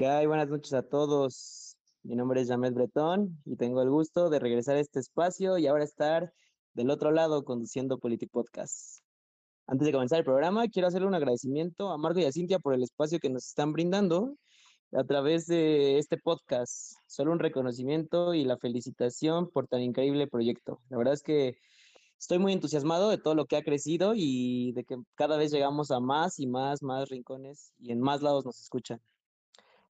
¿Qué hay? Buenas noches a todos. Mi nombre es Jamet Bretón y tengo el gusto de regresar a este espacio y ahora estar del otro lado conduciendo Podcast. Antes de comenzar el programa, quiero hacerle un agradecimiento a Marco y a Cintia por el espacio que nos están brindando a través de este podcast. Solo un reconocimiento y la felicitación por tan increíble proyecto. La verdad es que estoy muy entusiasmado de todo lo que ha crecido y de que cada vez llegamos a más y más, más rincones y en más lados nos escuchan.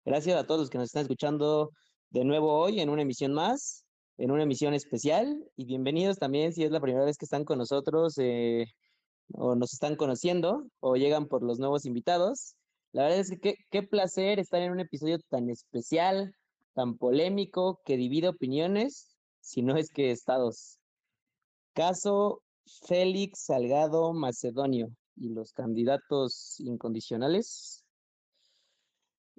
Gracias a todos los que nos están escuchando de nuevo hoy en una emisión más, en una emisión especial y bienvenidos también si es la primera vez que están con nosotros eh, o nos están conociendo o llegan por los nuevos invitados. La verdad es que qué, placer estar en un episodio tan especial, tan polémico, que divide opiniones, si no es que estados. Caso Félix Salgado Macedonio y los candidatos incondicionales.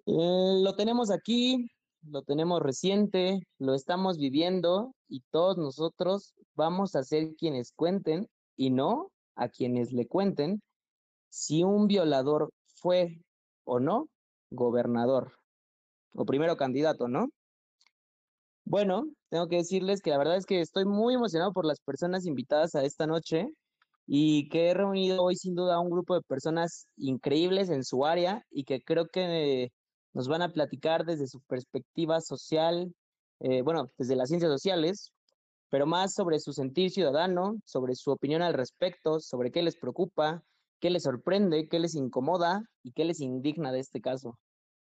Eh, lo tenemos aquí, lo tenemos reciente, lo estamos viviendo y todos nosotros vamos a ser quienes cuenten y no a quienes le cuenten si un violador fue o no gobernador o primero candidato, ¿no? Bueno, tengo que decirles que la verdad es que estoy muy emocionado por las personas invitadas a esta noche y que he reunido hoy sin duda a un grupo de personas increíbles en su área y que creo que nos van a platicar desde su perspectiva social, eh, bueno, desde las ciencias sociales, pero más sobre su sentir ciudadano, sobre su opinión al respecto, sobre qué les preocupa, qué les sorprende, qué les incomoda y qué les indigna de este caso.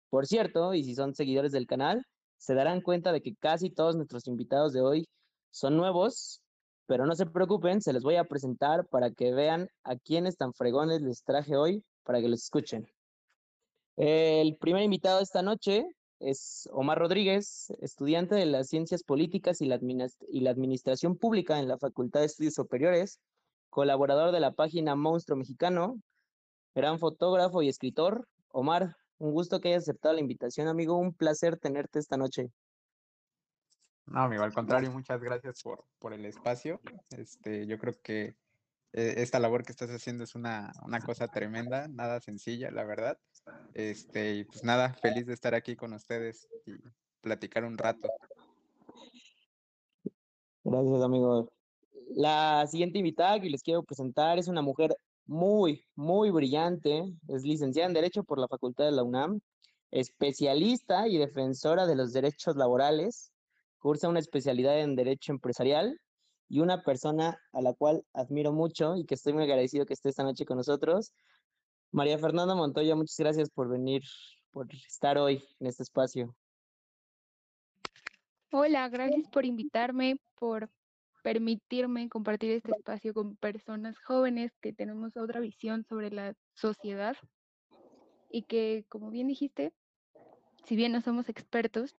Por cierto, y si son seguidores del canal, se darán cuenta de que casi todos nuestros invitados de hoy son nuevos, pero no se preocupen, se les voy a presentar para que vean a quiénes tan fregones les traje hoy para que los escuchen. El primer invitado esta noche es Omar Rodríguez, estudiante de las Ciencias Políticas y la, Administración Pública en la Facultad de Estudios Superiores, colaborador de la página Monstruo Mexicano, gran fotógrafo y escritor. Omar, un gusto que hayas aceptado la invitación, amigo. Un placer tenerte esta noche. No, amigo, al contrario, muchas gracias por, por el espacio. Este, yo creo que eh, esta labor que estás haciendo es una, una, cosa tremenda, nada sencilla, la verdad. Este, y pues nada, feliz de estar aquí con ustedes y platicar un rato. Gracias, amigo. La siguiente invitada que les quiero presentar es una mujer muy, muy brillante. Es licenciada en Derecho por la Facultad de la UNAM, especialista y defensora de los derechos laborales. Cursa una especialidad en Derecho Empresarial y una persona a la cual admiro mucho y que estoy muy agradecido que esté esta noche con nosotros. María Fernanda Montoya, muchas gracias por venir, por estar hoy en este espacio. Hola, gracias por invitarme, por permitirme compartir este espacio con personas jóvenes que tenemos otra visión sobre la sociedad y que, como bien dijiste, si bien no somos expertos,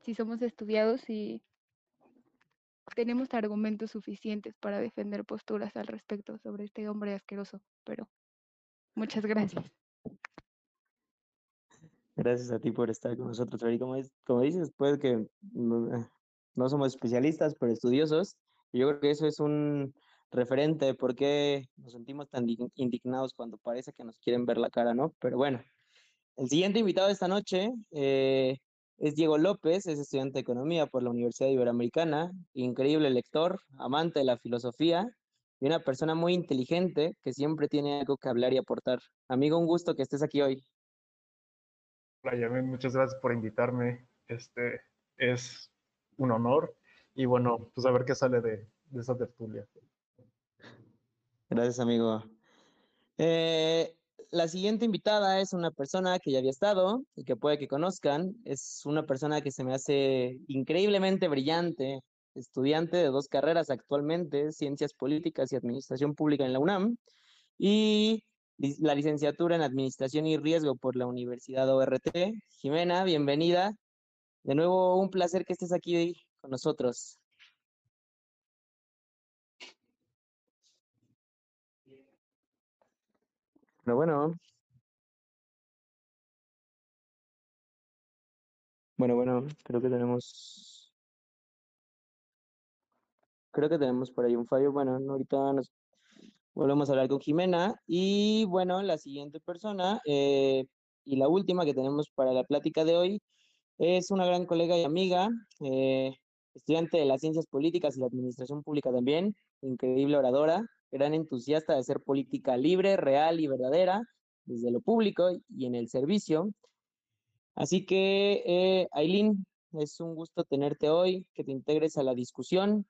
si somos estudiados y tenemos argumentos suficientes para defender posturas al respecto sobre este hombre asqueroso, pero muchas gracias. Gracias a ti por estar con nosotros, Como, dices, puede que no, no, somos especialistas, pero estudiosos. Y yo creo que eso es un referente de por qué nos sentimos tan indignados cuando parece que nos quieren ver la cara, ¿no? Pero bueno, el siguiente invitado de esta noche eh, es Diego López, es estudiante de Economía por la Universidad Iberoamericana, increíble lector, amante de la filosofía y una persona muy inteligente que siempre tiene algo que hablar y aportar. Amigo, un gusto que estés aquí hoy. Hola, Yamin, muchas gracias por invitarme. Este es un honor y bueno, pues a ver qué sale de, de esa tertulia. Gracias, amigo. Eh, la siguiente invitada es una persona que ya había estado y que puede que conozcan. Es una persona que se me hace increíblemente brillante, estudiante de dos carreras actualmente, Ciencias Políticas y Administración Pública en la UNAM, y la licenciatura en Administración y Riesgo por la Universidad ORT. Jimena, bienvenida. De nuevo, un placer que estés aquí con nosotros. Pero bueno. Bueno, bueno, creo que tenemos. Creo que tenemos por ahí un fallo. Bueno, ahorita nos volvemos a hablar con Jimena. Y bueno, la siguiente persona, eh, Y la última que tenemos para la plática de hoy es una gran colega y amiga, eh, estudiante de las ciencias políticas y la administración pública también, increíble oradora, gran entusiasta de hacer política libre, real y verdadera, desde lo público y en el servicio. Así que, eh, Aileen, es un gusto tenerte hoy, que te integres a la discusión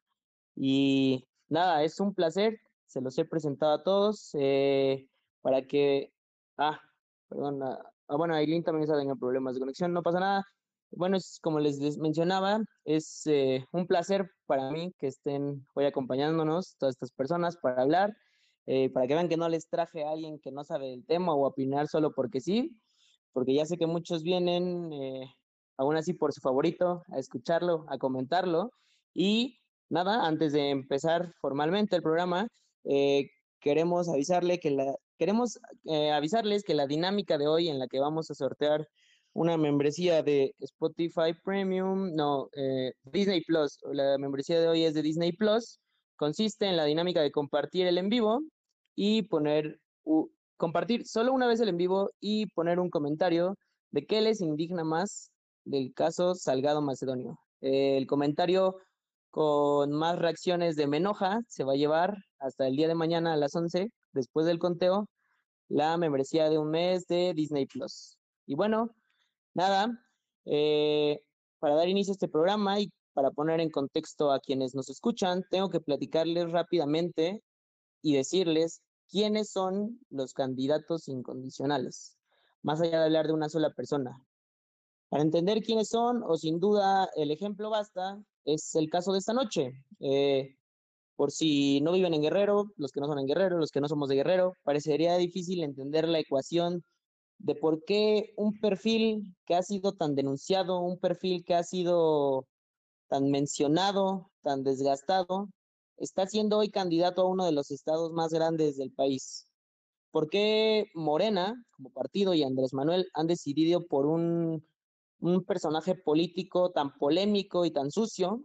y nada, es un placer, se los he presentado a todos eh, para que, ah, perdón, ah, ah bueno, Aileen también está teniendo problemas de conexión, no pasa nada. Bueno, como les mencionaba, es eh, un placer para mí que estén hoy acompañándonos todas estas personas para hablar, eh, para que vean que no les traje a alguien que no sabe el tema o opinar solo porque sí, porque ya sé que muchos vienen eh, aún así por su favorito a escucharlo, a comentarlo. Y nada, antes de empezar formalmente el programa, queremos avisarle que la, queremos avisarles que la dinámica de hoy en la que vamos a sortear una membresía de Spotify Premium, no, eh, Disney Plus. La membresía de hoy es de Disney Plus. Consiste en la dinámica de compartir el en vivo y poner, compartir solo una vez el en vivo y poner un comentario de qué les indigna más del caso Salgado Macedonio. el comentario con más reacciones de Menoja se va a llevar hasta el día de mañana a las 11, después del conteo, la membresía de un mes de Disney Plus. Y bueno, Nada, eh, para dar inicio a este programa y para poner en contexto a quienes nos escuchan, tengo que platicarles rápidamente y decirles quiénes son los candidatos incondicionales, más allá de hablar de una sola persona. Para entender quiénes son, o sin duda el ejemplo basta, es el caso de esta noche. Eh, por si no viven en Guerrero, los que no son en Guerrero, los que no somos de Guerrero, parecería difícil entender la ecuación de por qué un perfil que ha sido tan denunciado, un perfil que ha sido tan mencionado, tan desgastado, está siendo hoy candidato a uno de los estados más grandes del país. ¿Por qué Morena, como partido, y Andrés Manuel han decidido por un, un personaje político tan polémico y tan sucio?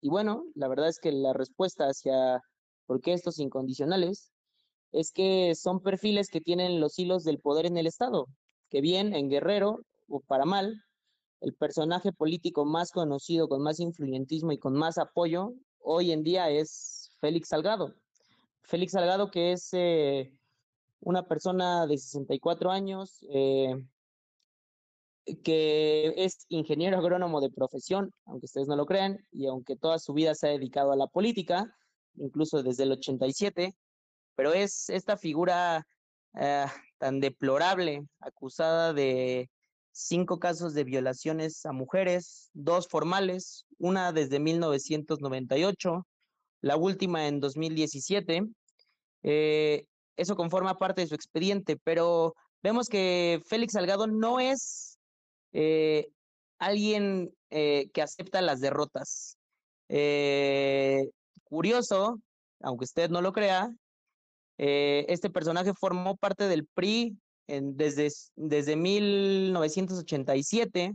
Y bueno, la verdad es que la respuesta hacia por qué estos incondicionales es que son perfiles que tienen los hilos del poder en el Estado, que bien en Guerrero, o para mal, el personaje político más conocido, con más influyentismo y con más apoyo, hoy en día es Félix Salgado. Félix Salgado, que es eh, una persona de 64 años, eh, que es ingeniero agrónomo de profesión, aunque ustedes no lo crean, y aunque toda su vida se ha dedicado a la política, incluso desde el 87, pero es esta figura eh, tan deplorable, acusada de cinco casos de violaciones a mujeres, dos formales, una desde 1998, la última en 2017. Eh, eso conforma parte de su expediente, pero vemos que Félix Salgado no es eh, alguien que acepta las derrotas. curioso, aunque usted no lo crea, eh, este personaje formó parte del PRI desde, desde 1987.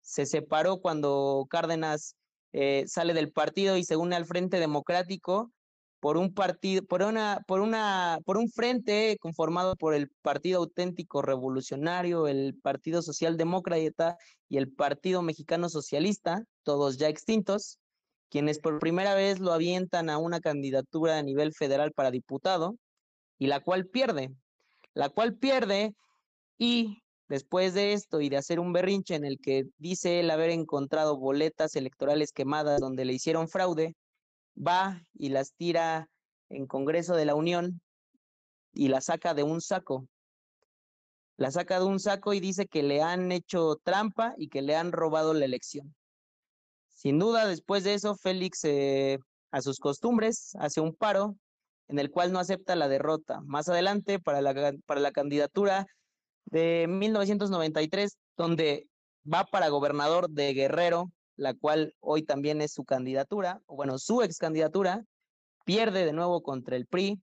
Se separó cuando Cárdenas eh, sale del partido y se une al Frente Democrático por un partido, por una, por una, por un frente conformado por el Partido Auténtico Revolucionario, el Partido Socialdemócrata y el Partido Mexicano Socialista, todos ya extintos, quienes por primera vez lo avientan a una candidatura a nivel federal para diputado y la cual pierde, la cual pierde y después de esto y de hacer un berrinche en el que dice él haber encontrado boletas electorales quemadas donde le hicieron fraude, va y las tira en Congreso de la Unión y la saca de un saco. La saca de un saco y dice que le han hecho trampa y que le han robado la elección. Sin duda, después de eso, Félix, eh, a sus costumbres, hace un paro en el cual no acepta la derrota. Más adelante, para la, para la candidatura de 1993, donde va para gobernador de Guerrero, la cual hoy también es su candidatura, o bueno, su ex candidatura, pierde de nuevo contra el PRI,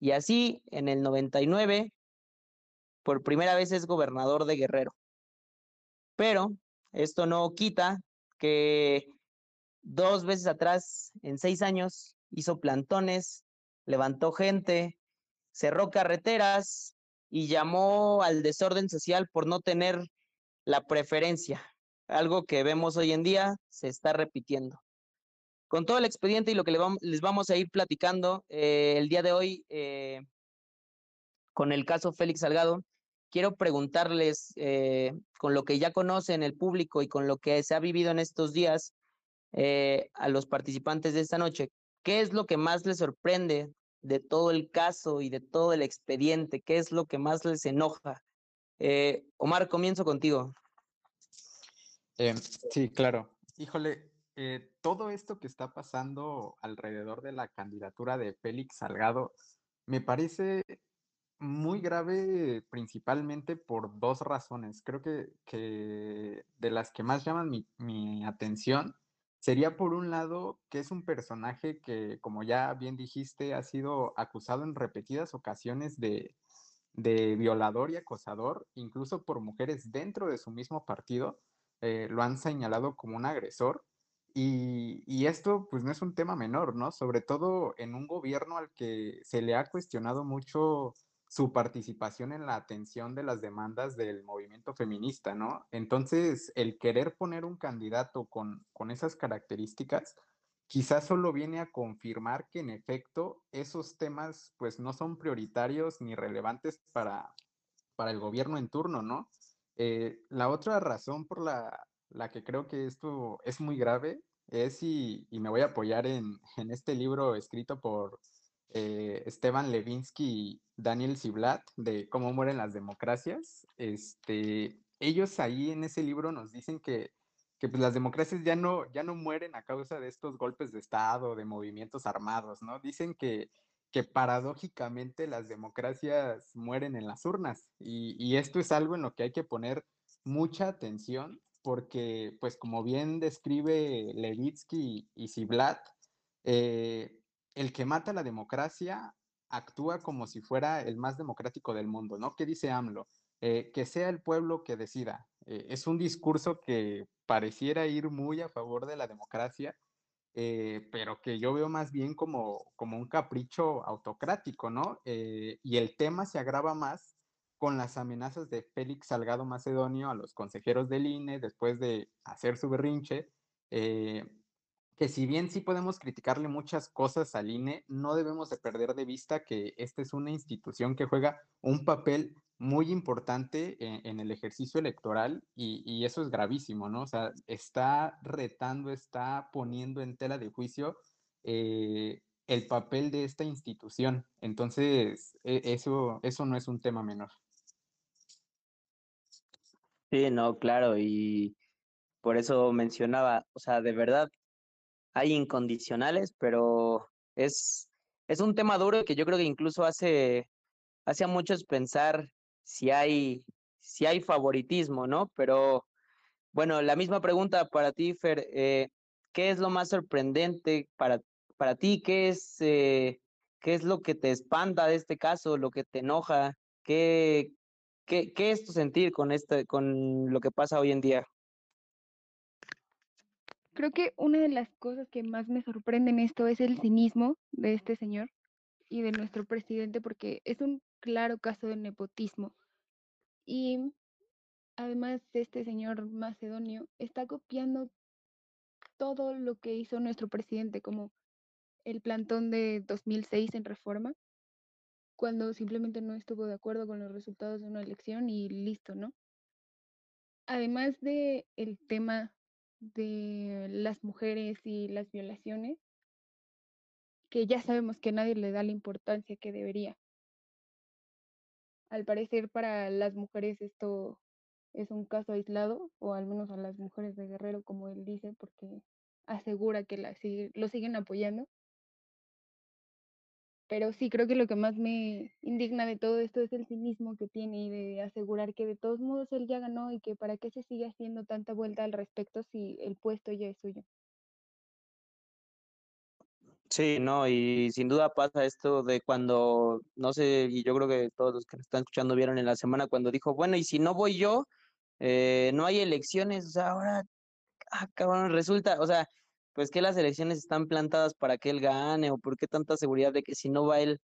y así en el 99, por primera vez es gobernador de Guerrero. Pero esto no quita que dos veces atrás, en seis años, hizo plantones, levantó gente, cerró carreteras y llamó al desorden social por no tener la preferencia, algo que vemos hoy en día se está repitiendo. Con todo el expediente y lo que les vamos a ir platicando eh, el día de hoy eh, con el caso Félix Salgado, quiero preguntarles, eh, con lo que ya conocen el público y con lo que se ha vivido en estos días, a los participantes de esta noche, ¿qué es lo que más les sorprende de todo el caso y de todo el expediente? ¿Qué es lo que más les enoja? Omar, comienzo contigo. Em, sí, claro. Híjole, eh, todo esto que está pasando alrededor de la candidatura de Félix Salgado me parece muy grave principalmente por dos razones. Creo que, que de las que más llaman mi, mi, atención sería por un lado que es un personaje que, como ya bien dijiste, ha sido acusado en repetidas ocasiones de, de violador y acosador, incluso por mujeres dentro de su mismo partido eh, lo han señalado como un agresor. Y, y, esto pues no es un tema menor, ¿no? Sobre todo en un gobierno al que se le ha cuestionado mucho su participación en la atención de las demandas del movimiento feminista, ¿no? Entonces, el querer poner un candidato con, con esas características, quizás solo viene a confirmar que en efecto esos temas pues no son prioritarios ni relevantes para, para el gobierno en turno, ¿no? Eh, la otra razón por la, que creo que esto es muy grave es, y, me voy a apoyar en, este libro escrito por eh, Esteban Levinsky y Daniel Ziblatt de Cómo mueren las democracias. Este, ellos ahí en ese libro nos dicen que, pues, las democracias ya no, ya no mueren a causa de estos golpes de Estado, de movimientos armados, ¿no? Dicen que que paradójicamente las democracias mueren en las urnas. Y, esto es algo en lo que hay que poner mucha atención porque, pues como bien describe Levitsky y Ziblatt, eh, el que mata la democracia actúa como si fuera el más democrático del mundo, ¿no? ¿Qué dice AMLO? Eh, que sea el pueblo que decida. Eh, es un discurso que pareciera ir muy a favor de la democracia, eh, pero que yo veo más bien como, como un capricho autocrático, ¿no? Y el tema se agrava más con las amenazas de Félix Salgado Macedonio a los consejeros del INE después de hacer su berrinche, que si bien sí podemos criticarle muchas cosas al INE, no debemos de perder de vista que esta es una institución que juega un papel muy importante en, el ejercicio electoral y, eso es gravísimo, ¿no? O sea, está retando, está poniendo en tela de juicio eh, el papel de esta institución. Entonces, e, eso, eso no es un tema menor. Sí, no, claro, y por eso mencionaba, o sea, de verdad hay incondicionales, pero es, es un tema duro que yo creo que incluso hace, hace a muchos pensar si hay, si hay favoritismo, ¿no? Pero bueno, la misma pregunta para ti, Fer, eh, ¿qué es lo más sorprendente para, para ti? ¿Qué es, eh, ¿Qué es lo que te espanta de este caso, lo que te enoja? ¿Qué, qué, qué es tu sentir con, este, con lo que pasa hoy en día? Creo que una de las cosas que más me sorprende en esto es el cinismo de este señor y de nuestro presidente, porque es un claro caso de nepotismo. Y además este señor macedonio está copiando todo lo que hizo nuestro presidente, como el plantón de 2006 en reforma, cuando simplemente no estuvo de acuerdo con los resultados de una elección y listo, ¿no? Además de tema de las mujeres y las violaciones, que ya sabemos que nadie le da la importancia que debería. Al parecer para las mujeres esto es un caso aislado, o al menos a las mujeres de Guerrero, como él dice, porque asegura que la lo siguen apoyando. Pero sí, creo que lo que más me indigna de todo esto es el cinismo que tiene y de asegurar que de todos modos él ya ganó y que para qué se sigue haciendo tanta vuelta al respecto si el puesto ya es suyo. Sí, no, y sin duda pasa esto de cuando, no sé, y yo creo que todos los que nos están escuchando vieron en la semana cuando dijo, bueno, y si no voy yo, eh, no hay elecciones, o sea, ahora, ah, resulta, o sea, pues que las elecciones están plantadas para que él gane, o por qué tanta seguridad de que si no va él,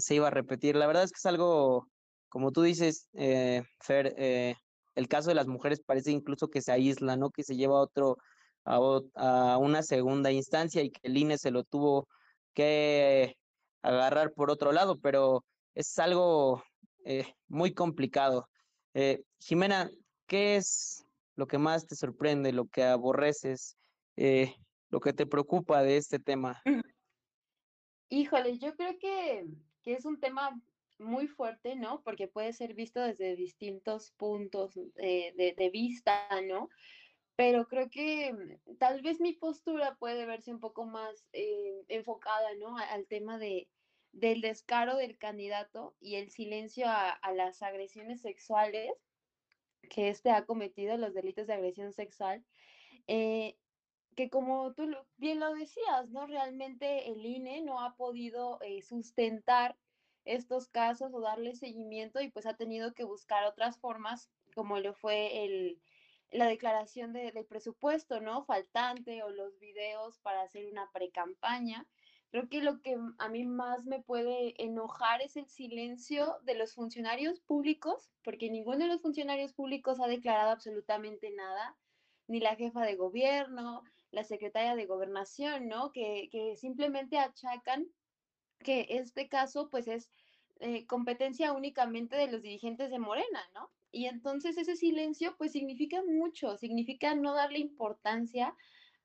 se iba a repetir. La verdad es que es algo como tú dices, eh, Fer, eh, el caso de las mujeres parece incluso que se aísla, ¿no? Que se lleva a otro, a una segunda instancia y que el INE se lo tuvo que agarrar por otro lado, pero es algo eh, muy complicado. Eh, Jimena, ¿qué es lo que más te sorprende, lo que aborreces, eh, lo que te preocupa de este tema? Híjole, yo creo que, que es un tema muy fuerte, ¿no? Porque puede ser visto desde distintos puntos de, de, vista, ¿no? Pero creo que mm, tal vez mi postura puede verse un poco más enfocada, ¿no? Al tema de, del descaro del candidato y el silencio a, las agresiones sexuales que éste ha cometido, los delitos de agresión sexual, eh, que como tú bien lo decías, ¿no? Realmente el INE no ha podido eh, sustentar estos casos o darle seguimiento y pues ha tenido que buscar otras formas, como lo fue el, la declaración de, del presupuesto, ¿no? Faltante o los videos para hacer una pre-campaña. Creo que lo que a mí más me puede enojar es el silencio de los funcionarios públicos, porque ninguno de los funcionarios públicos ha declarado absolutamente nada, ni la jefa de gobierno, la secretaria de gobernación, ¿no? Que, que simplemente achacan que este caso pues es eh, competencia únicamente de los dirigentes de Morena, ¿no? Y entonces ese silencio pues significa mucho, significa no darle importancia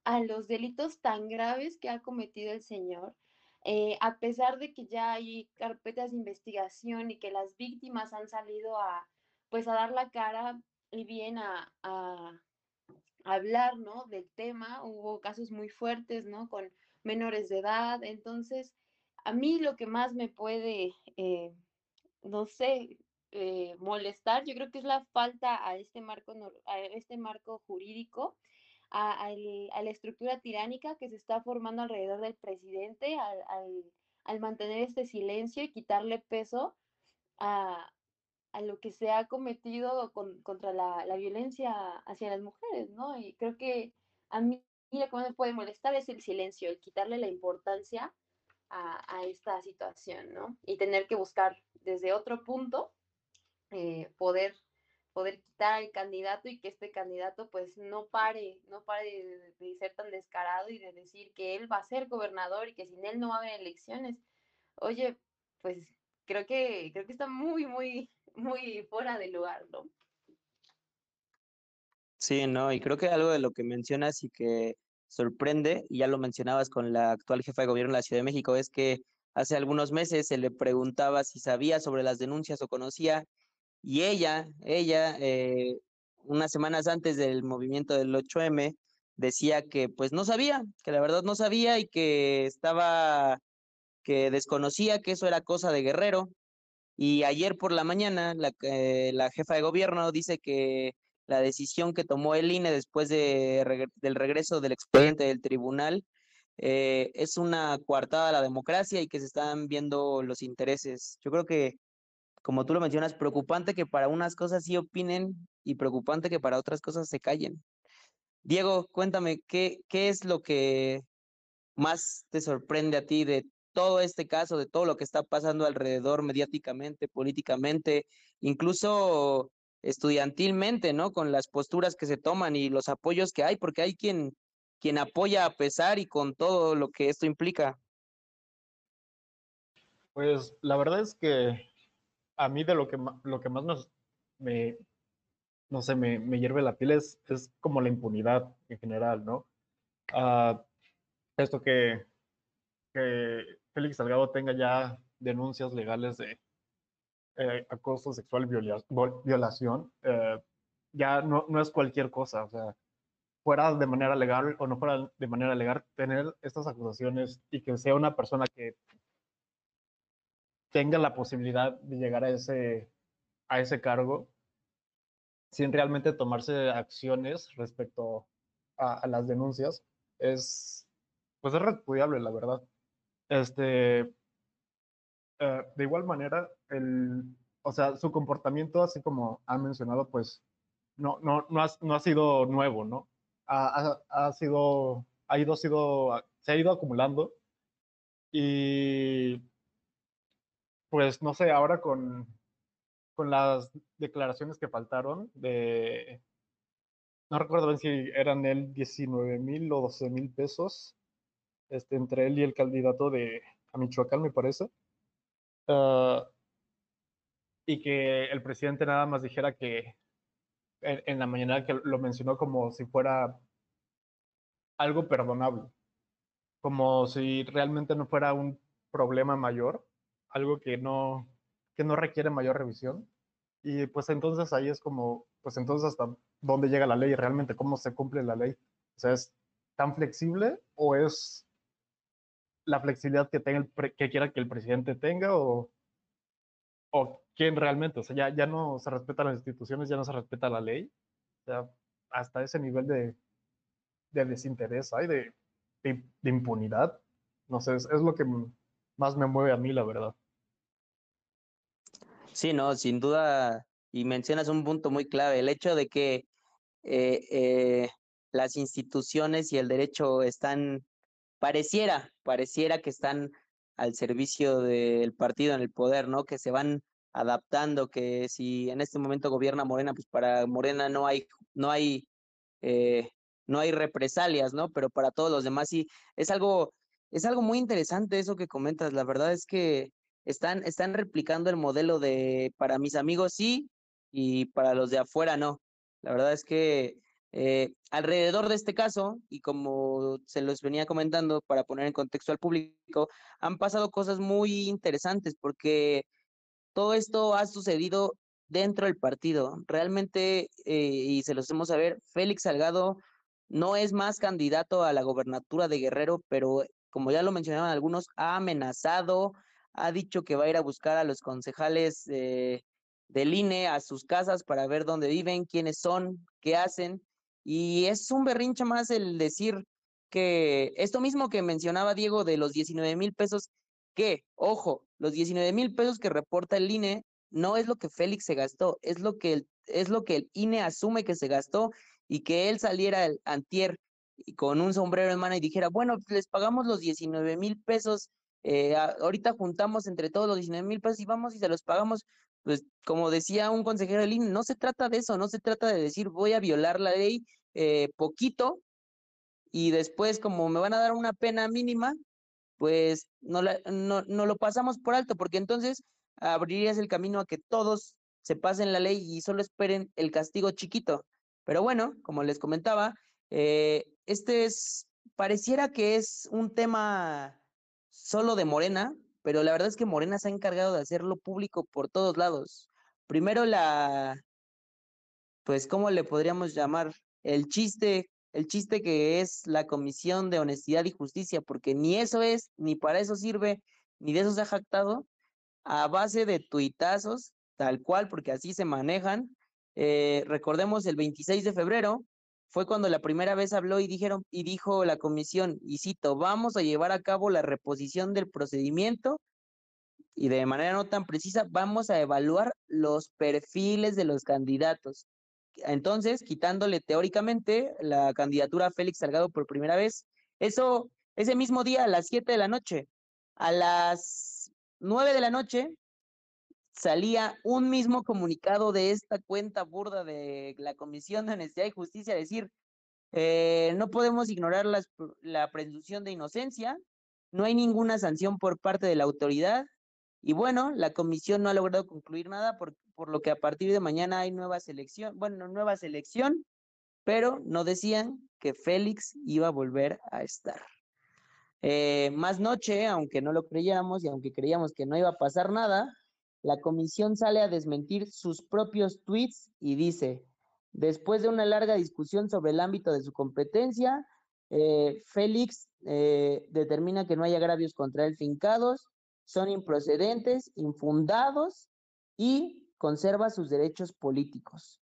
a los delitos tan graves que ha cometido el señor, eh, a pesar de que ya hay carpetas de investigación y que las víctimas han salido a, pues, a dar la cara y bien a, a, hablar, ¿no? Del tema, hubo casos muy fuertes, ¿no? Con menores de edad, entonces, a mí lo que más me puede, eh, no sé, eh, molestar, yo creo que es la falta a este marco, a este marco jurídico a, la estructura tiránica que se está formando alrededor del presidente al, mantener este silencio y quitarle peso a, lo que se ha cometido contra la, violencia hacia las mujeres, ¿no? Y creo que a mí lo que más me puede molestar es el silencio, el quitarle la importancia a, a esta situación, ¿no? Y tener que buscar desde otro punto eh, poder poder quitar al candidato y que este candidato pues no pare, no pare de, ser tan descarado y de decir que él va a ser gobernador y que sin él no va a haber elecciones. Oye, pues creo que creo que está muy muy muy fuera de lugar, ¿no? Sí, no, y creo que algo de lo que mencionas y que sorprende, y ya lo mencionabas con la actual jefa de gobierno de la Ciudad de México, es que hace algunos meses se le preguntaba si sabía sobre las denuncias o conocía y ella, ella, eh, unas semanas antes del movimiento del 8M, decía que pues no sabía, que la verdad no sabía y que estaba, que desconocía que eso era cosa de Guerrero. Y ayer por la mañana la, la jefa de gobierno dice que la decisión que tomó el INE después de, del regreso del expediente del tribunal eh, es una coartada a la democracia y que se están viendo los intereses. Yo creo que como tú lo mencionas, preocupante que para unas cosas sí opinen y preocupante que para otras cosas se callen. Diego, cuéntame, ¿qué, qué es lo que más te sorprende a ti de todo este caso, de todo lo que está pasando alrededor mediáticamente, políticamente, incluso estudiantilmente, ¿no? Con las posturas que se toman y los apoyos que hay, porque hay quien, quien apoya a pesar y con todo lo que esto implica. Pues la verdad es que a mí de lo que, lo que más nos, me, no sé, me, hierve la piel es, es como la impunidad en general, ¿no? Uh, esto que, que Félix Salgado tenga ya denuncias legales de eh, acoso sexual, violación, eh, ya no, no, es cualquier cosa, o sea, fuera de manera legal o no fuera de manera legal, tener estas acusaciones y que sea una persona que tenga la posibilidad de llegar a ese, a ese cargo sin realmente tomarse acciones respecto a, las denuncias es pues es repudiable la verdad este eh, de igual manera el o sea su comportamiento así como ha mencionado pues no no no ha, no ha sido nuevo no ha, ha, sido ha ido sido se ha ido acumulando y pues no sé, ahora con, con las declaraciones que faltaron de, no recuerdo bien si eran él 19 mil o 12 mil pesos, este, entre él y el candidato de a Michoacán, me parece. Ah, y que el presidente nada más dijera que en, la mañana que lo mencionó como si fuera algo perdonable, como si realmente no fuera un problema mayor, algo que no, que no requiere mayor revisión. Y pues entonces ahí es como, pues entonces hasta dónde llega la ley, realmente cómo se cumple la ley. O sea, ¿es tan flexible o es la flexibilidad que, tenga el que quiera que el presidente tenga o, o quién realmente? O sea, ya, ya no se respetan las instituciones, ya no se respeta la ley. O sea, hasta ese nivel de, de desinterés hay, de, de, impunidad. No sé, es, es lo que más me mueve a mí, la verdad. Sí, no, sin duda, y mencionas un punto muy clave, el hecho de que eh, eh, las instituciones y el derecho están, pareciera, pareciera que están al servicio del partido en el poder, ¿no? Que se van adaptando, que si en este momento gobierna Morena, pues para Morena no hay, no hay, eh, no hay represalias, ¿no? Pero para todos los demás sí, es algo, es algo muy interesante eso que comentas. La verdad es que están, están replicando el modelo de para mis amigos sí y para los de afuera no. La verdad es que eh, alrededor de este caso, y como se los venía comentando para poner en contexto al público, han pasado cosas muy interesantes porque todo esto ha sucedido dentro del partido. Realmente, eh, y se los hemos a ver, Félix Salgado no es más candidato a la gobernatura de Guerrero, pero como ya lo mencionaban algunos, ha amenazado, ha dicho que va a ir a buscar a los concejales del INE a sus casas para ver dónde viven, quiénes son, qué hacen. Y es un berrinche más el decir que esto mismo que mencionaba Diego de los 19 mil pesos, que, ojo, los 19 mil pesos que reporta el INE no es lo que Félix se gastó, es lo que el, es lo que el INE asume que se gastó y que él saliera el antier con un sombrero en mano y dijera, bueno, les pagamos los 19 mil pesos eh, ahorita juntamos entre todos los 19 mil pesos y vamos y se los pagamos. Pues como decía un consejero del INE, no se trata de eso, no se trata de decir voy a violar la ley eh, poquito y después como me van a dar una pena mínima, pues no, no, no lo pasamos por alto, porque entonces abrirías el camino a que todos se pasen la ley y solo esperen el castigo chiquito. Pero bueno, como les comentaba, eh, este es, pareciera que es un tema solo de Morena, pero la verdad es que Morena se ha encargado de hacerlo público por todos lados. Primero la, pues, ¿cómo le podríamos llamar? El chiste, el chiste que es la Comisión de Honestidad y Justicia, porque ni eso es, ni para eso sirve, ni de eso se ha jactado, a base de tuitazos, tal cual, porque así se manejan. Eh, recordemos el 26 de febrero, fue cuando la primera vez habló y dijeron y dijo la comisión, y cito, vamos a llevar a cabo la reposición del procedimiento y de manera no tan precisa vamos a evaluar los perfiles de los candidatos. Entonces, quitándole teóricamente la candidatura a Félix Salgado por primera vez, eso ese mismo día a las 7 de la noche, a las 9 de la noche salía un mismo comunicado de esta cuenta burda de la Comisión de Honestidad y Justicia, decir, eh, no podemos ignorar la presunción de inocencia, no hay ninguna sanción por parte de la autoridad y bueno, la comisión no ha logrado concluir nada por, por lo que a partir de mañana hay nueva selección, bueno, nueva selección, pero no decían que Félix iba a volver a estar. Eh, más noche, aunque no lo creyéramos y aunque creíamos que no iba a pasar nada, la comisión sale a desmentir sus propios tweets y dice, después de una larga discusión sobre el ámbito de su competencia, eh, Félix eh, determina que no hay agravios contra él fincados, son improcedentes, infundados y conserva sus derechos políticos.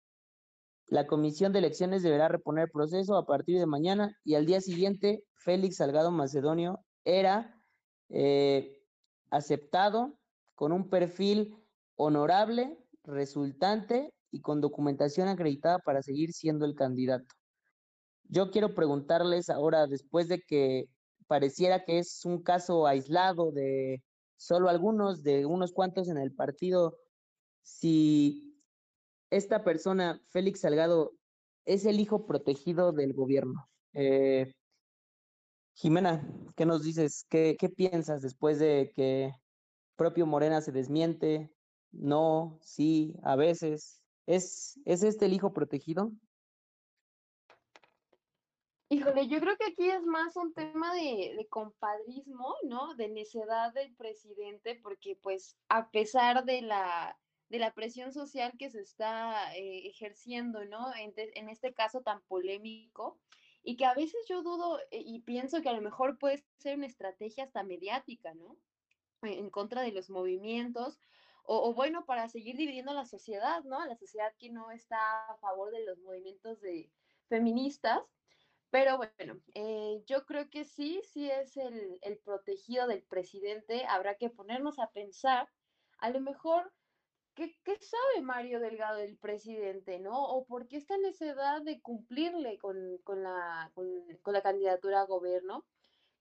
La comisión de elecciones deberá reponer proceso a partir de mañana y al día siguiente Félix Salgado Macedonio era eh, aceptado con un perfil honorable, resultante y con documentación acreditada para seguir siendo el candidato. Yo quiero preguntarles ahora, después de que pareciera que es un caso aislado de solo algunos, de unos cuantos en el partido, si esta persona, Félix Salgado, es el hijo protegido del gobierno. Eh, Jimena, ¿qué nos dices? ¿Qué, ¿Qué piensas después de que propio Morena se desmiente? No, sí, a veces. ¿Es, ¿es este el hijo protegido? Híjole, yo creo que aquí es más un tema de, compadrismo, ¿no? De necedad del presidente, porque pues a pesar de la, de la presión social que se está eh, ejerciendo, ¿no? En, en, este caso tan polémico, y que a veces yo dudo eh, y pienso que a lo mejor puede ser una estrategia hasta mediática, ¿no? En contra de los movimientos, o, o bueno, para seguir dividiendo la sociedad, ¿no? La sociedad que no está a favor de los movimientos de feministas pero bueno, eh, yo creo que sí, sí es el, el, protegido del presidente. Habrá que ponernos a pensar, a lo mejor, ¿qué, ¿qué, sabe Mario Delgado del presidente, no? ¿O por qué está edad de cumplirle con, con, la, con, con la, candidatura a gobierno?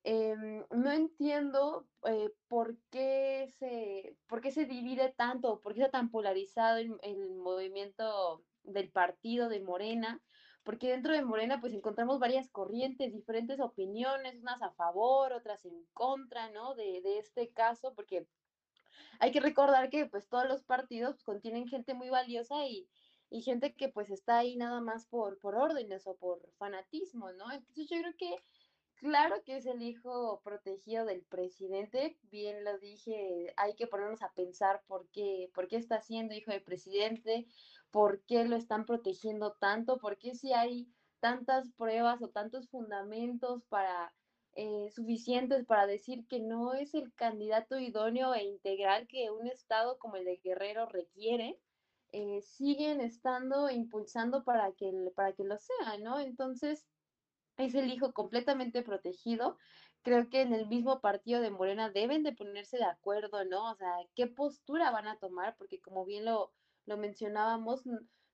Eh, no entiendo eh, por, qué se, por qué se divide tanto, por qué está tan polarizado el, el movimiento del partido de Morena porque dentro de Morena pues encontramos varias corrientes, diferentes opiniones, unas a favor, otras en contra, ¿no? De, de este caso, porque hay que recordar que pues todos los partidos contienen gente muy valiosa y, y gente que pues está ahí nada más por, por órdenes o por fanatismo, ¿no? Entonces yo creo que claro que es el hijo protegido del presidente, bien lo dije, hay que ponernos a pensar por qué, por qué está siendo hijo del presidente, por qué lo están protegiendo tanto, por qué si hay tantas pruebas o tantos fundamentos para eh, suficientes para decir que no es el candidato idóneo e integral que un estado como el de Guerrero requiere, eh, siguen estando impulsando para que, para que lo sea, ¿no? Entonces, es el hijo completamente protegido. Creo que en el mismo partido de Morena deben de ponerse de acuerdo, ¿no? O sea, qué postura van a tomar, porque como bien lo, lo mencionábamos,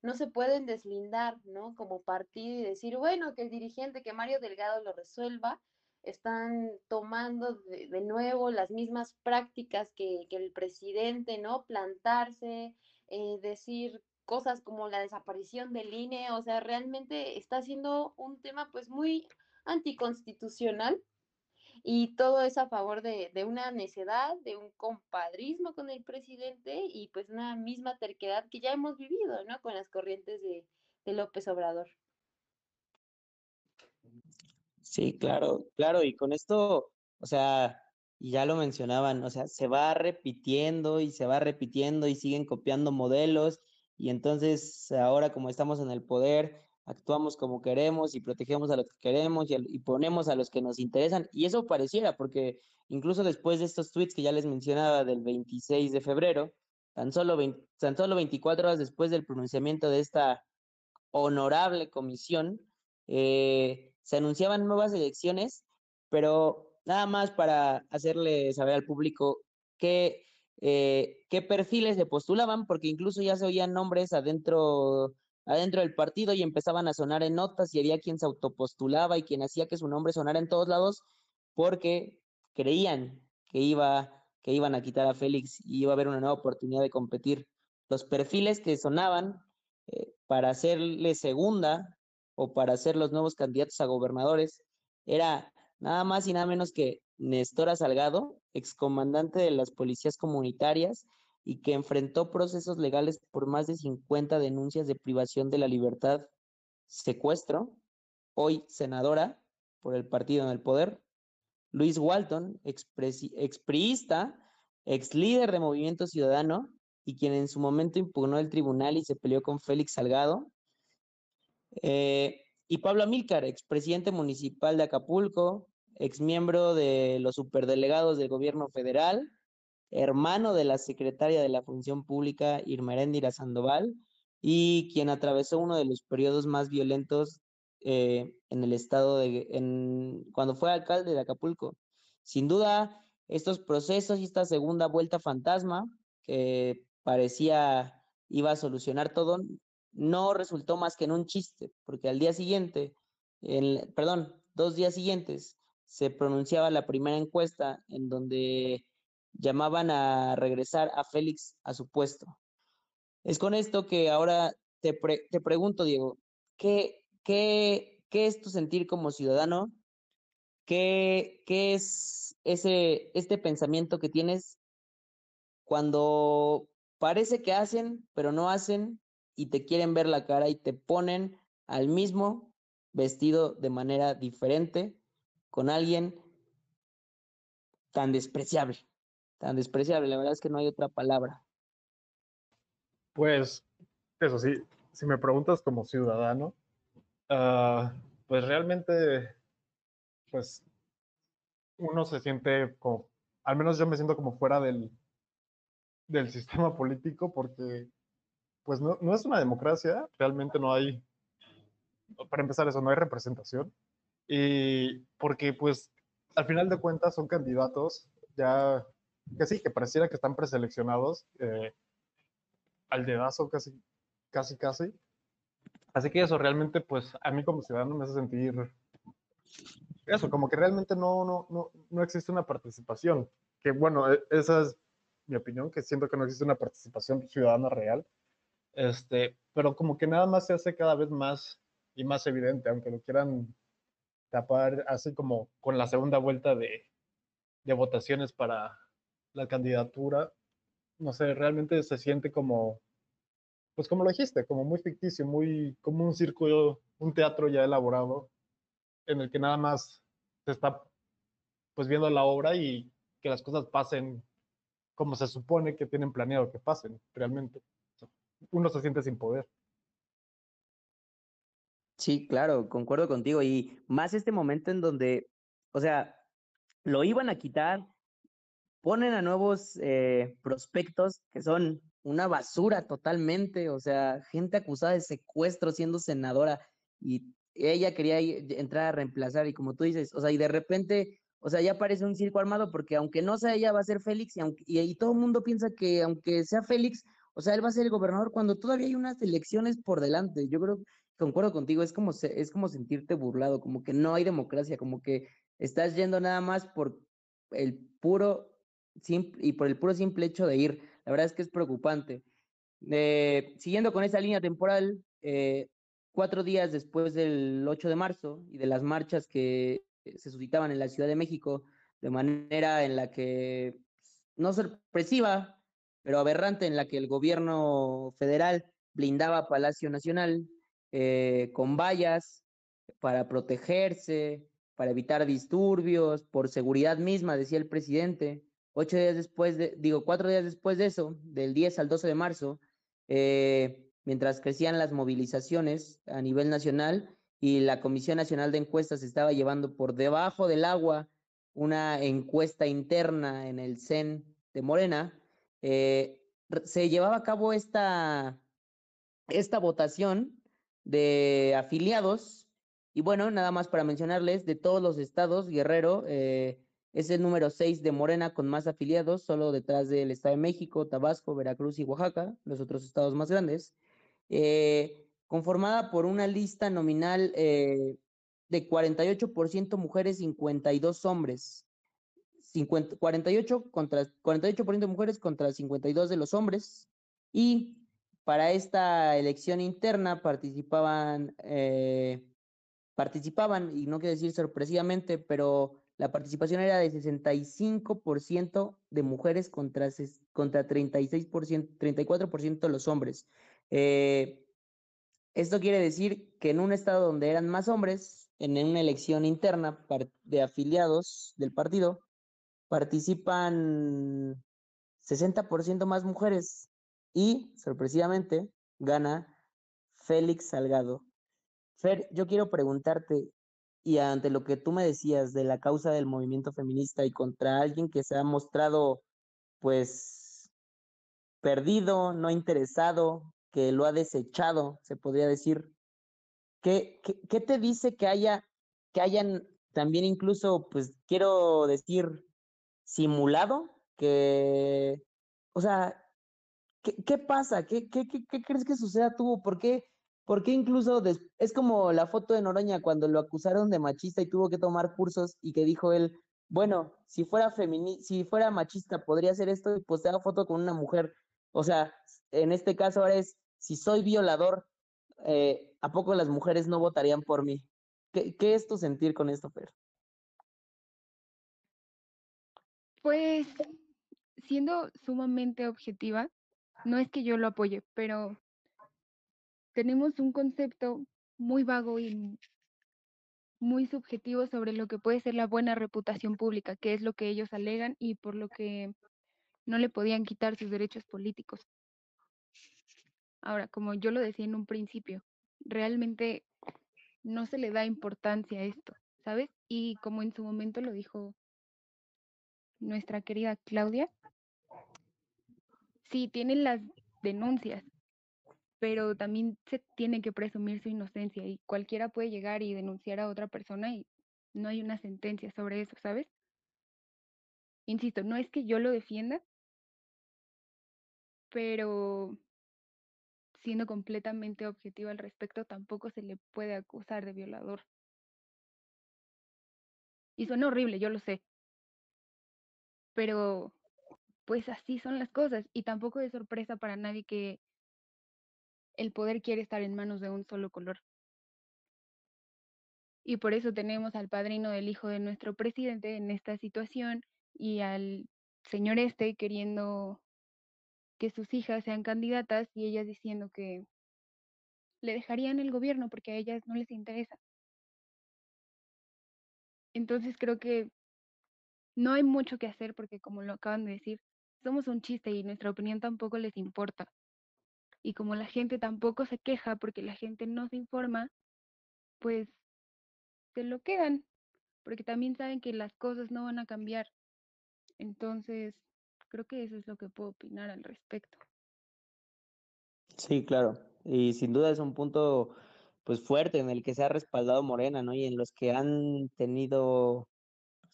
no se pueden deslindar, ¿no? Como partido y decir, bueno, que el dirigente, que Mario Delgado lo resuelva, están tomando de, de nuevo las mismas prácticas que, que, el presidente, ¿no? Plantarse, eh, decir cosas como la desaparición del INE, o sea, realmente está siendo un tema pues muy anticonstitucional y todo es a favor de, una necedad, de un compadrismo con el presidente y pues una misma terquedad que ya hemos vivido, ¿no? Con las corrientes de, de López Obrador. Sí, claro, claro, y con esto, o sea, ya lo mencionaban, o sea, se va repitiendo y se va repitiendo y siguen copiando modelos y entonces ahora como estamos en el poder, actuamos como queremos y protegemos a los que queremos y, ponemos a los que nos interesan. Y eso pareciera, porque incluso después de estos tweets que ya les mencionaba del 26 de febrero, tan solo, 20, tan solo 24 horas después del pronunciamiento de esta honorable comisión, eh, se anunciaban nuevas elecciones, pero nada más para hacerle saber al público que, eh, qué perfiles se postulaban, porque incluso ya se oían nombres adentro adentro del partido y empezaban a sonar en notas y había quien se autopostulaba y quien hacía que su nombre sonara en todos lados porque creían que iba que iban a quitar a Félix y iba a haber una nueva oportunidad de competir. Los perfiles que sonaban eh, para hacerle segunda o para ser los nuevos candidatos a gobernadores era nada más y nada menos que Nestora Salgado, excomandante de las policías comunitarias y que enfrentó procesos legales por más de 50 denuncias de privación de la libertad, secuestro, hoy senadora por el partido en el poder, Luis Walton, expriista, ex líder de Movimiento Ciudadano y quien en su momento impugnó el tribunal y se peleó con Félix Salgado, eh, y Pablo Amílcar, expresidente municipal de Acapulco, ex miembro de los superdelegados del gobierno federal, hermano de la secretaria de la Función Pública, Irma Eréndira Sandoval, y quien atravesó uno de los periodos más violentos eh, en el estado de, cuando fue alcalde de Acapulco. Sin duda, estos procesos y esta segunda vuelta fantasma, que parecía iba a solucionar todo, no resultó más que en un chiste, porque al día siguiente, perdón, dos días siguientes, se pronunciaba la primera encuesta en donde llamaban a regresar a Félix a su puesto. Es con esto que ahora te, te pregunto, Diego, ¿qué, qué, ¿qué es tu sentir como ciudadano? ¿Qué, qué es ese, este pensamiento que tienes cuando parece que hacen, pero no hacen y te quieren ver la cara y te ponen al mismo vestido de manera diferente con alguien tan despreciable, tan despreciable, la verdad es que no hay otra palabra. Pues, eso sí, si me preguntas como ciudadano, uh, pues realmente, pues, uno se siente como, al menos yo me siento como fuera del, del sistema político porque, pues, no, no es una democracia, realmente no hay, para empezar eso, no hay representación. Y porque, pues, al final de cuentas son candidatos ya que sí, que pareciera que están preseleccionados eh, al dedazo casi, casi, casi. Así que eso realmente, pues a mí como ciudadano me hace sentir eso, como que realmente no, no, no, no existe una participación. Que bueno, e, esa es mi opinión, que siento que no existe una participación ciudadana real. Este, pero como que nada más se hace cada vez más y más evidente, aunque lo quieran tapar así como con la segunda vuelta de, de votaciones para la candidatura, no sé, realmente se siente como, pues como lo dijiste, como muy ficticio, muy como un círculo, un teatro ya elaborado, en el que nada más se está pues viendo la obra y que las cosas pasen como se supone que tienen planeado que pasen, realmente. Uno se siente sin poder. Sí, claro, concuerdo contigo. Y más este momento en donde, o sea, lo iban a quitar, ponen a nuevos eh, prospectos que son una basura totalmente, o sea, gente acusada de secuestro siendo senadora y ella quería entrar a reemplazar y como tú dices, o sea, y de repente, o sea, ya parece un circo armado porque aunque no sea ella va a ser Félix y, aunque, y todo el mundo piensa que aunque sea Félix, o sea, él va a ser el gobernador cuando todavía hay unas elecciones por delante. Yo creo concuerdo contigo, es como, es como sentirte burlado, como que no hay democracia, como que estás yendo nada más por el puro y por el puro simple hecho de ir. La verdad es que es preocupante. Eh, siguiendo con esa línea temporal, eh, cuatro días después del 8 de marzo y de las marchas que se suscitaban en la Ciudad de México, de manera en la que, no sorpresiva, pero aberrante, en la que el gobierno federal blindaba Palacio Nacional, eh, con vallas para protegerse, para evitar disturbios, por seguridad misma, decía el presidente. Ocho días después, de, digo, cuatro días después de eso, del 10 al 12 de marzo, eh, mientras crecían las movilizaciones a nivel nacional y la Comisión Nacional de Encuestas estaba llevando por debajo del agua una encuesta interna en el CEN de Morena, eh, se llevaba a cabo esta, esta votación de afiliados. Y bueno, nada más para mencionarles, de todos los estados, Guerrero eh, es el número 6 de Morena con más afiliados, solo detrás del Estado de México, Tabasco, Veracruz y Oaxaca, los otros estados más grandes. Eh, conformada por una lista nominal eh, de 48% mujeres, 52 hombres. 50, 48 contra 48% mujeres contra 52 de los hombres y para esta elección interna participaban, eh, participaban, y no quiero decir sorpresivamente, pero la participación era de 65% de mujeres contra, contra 36%, 34% de los hombres. Eh, esto quiere decir que en un estado donde eran más hombres, en una elección interna de afiliados del partido, participan 60% más mujeres y, sorpresivamente, gana Félix Salgado. Fer, yo quiero preguntarte, y ante lo que tú me decías de la causa del movimiento feminista y contra alguien que se ha mostrado, pues, perdido, no interesado, que lo ha desechado, se podría decir, ¿qué, qué, qué te dice que haya, que hayan también incluso, pues, quiero decir, simulado que, o sea, ¿Qué, pasa? ¿Qué, crees que suceda tuvo? ¿Por qué, por qué incluso es como la foto de Noroña cuando lo acusaron de machista y tuvo que tomar cursos y que dijo él, bueno, si fuera femini si fuera machista podría hacer esto y posteaba foto con una mujer. O sea, en este caso ahora es, si soy violador, eh, ¿a poco las mujeres no votarían por mí? ¿Qué, qué es tu sentir con esto, Fer? Pues siendo sumamente objetiva, no es que yo lo apoye, pero tenemos un concepto muy vago y muy subjetivo sobre lo que puede ser la buena reputación pública, que es lo que ellos alegan y por lo que no le podían quitar sus derechos políticos. Ahora, como yo lo decía en un principio, realmente no se le da importancia a esto, ¿sabes? Y como en su momento lo dijo nuestra querida Claudia, sí, tienen las denuncias, pero también se tiene que presumir su inocencia y cualquiera puede llegar y denunciar a otra persona y no hay una sentencia sobre eso, ¿sabes? Insisto, no es que yo lo defienda, pero siendo completamente objetiva al respecto, tampoco se le puede acusar de violador. Y suena horrible, yo lo sé. Pero pues así son las cosas y tampoco es sorpresa para nadie que el poder quiere estar en manos de un solo color. Y por eso tenemos al padrino del hijo de nuestro presidente en esta situación y al señor este queriendo que sus hijas sean candidatas y ellas diciendo que le dejarían el gobierno porque a ellas no les interesa. Entonces creo que no hay mucho que hacer porque como lo acaban de decir, somos un chiste y nuestra opinión tampoco les importa. Y como la gente tampoco se queja porque la gente no se informa, pues se lo quedan, porque también saben que las cosas no van a cambiar. Entonces, creo que eso es lo que puedo opinar al respecto. Sí, claro. Y sin duda es un punto pues fuerte en el que se ha respaldado Morena, ¿no? Y en los que han tenido,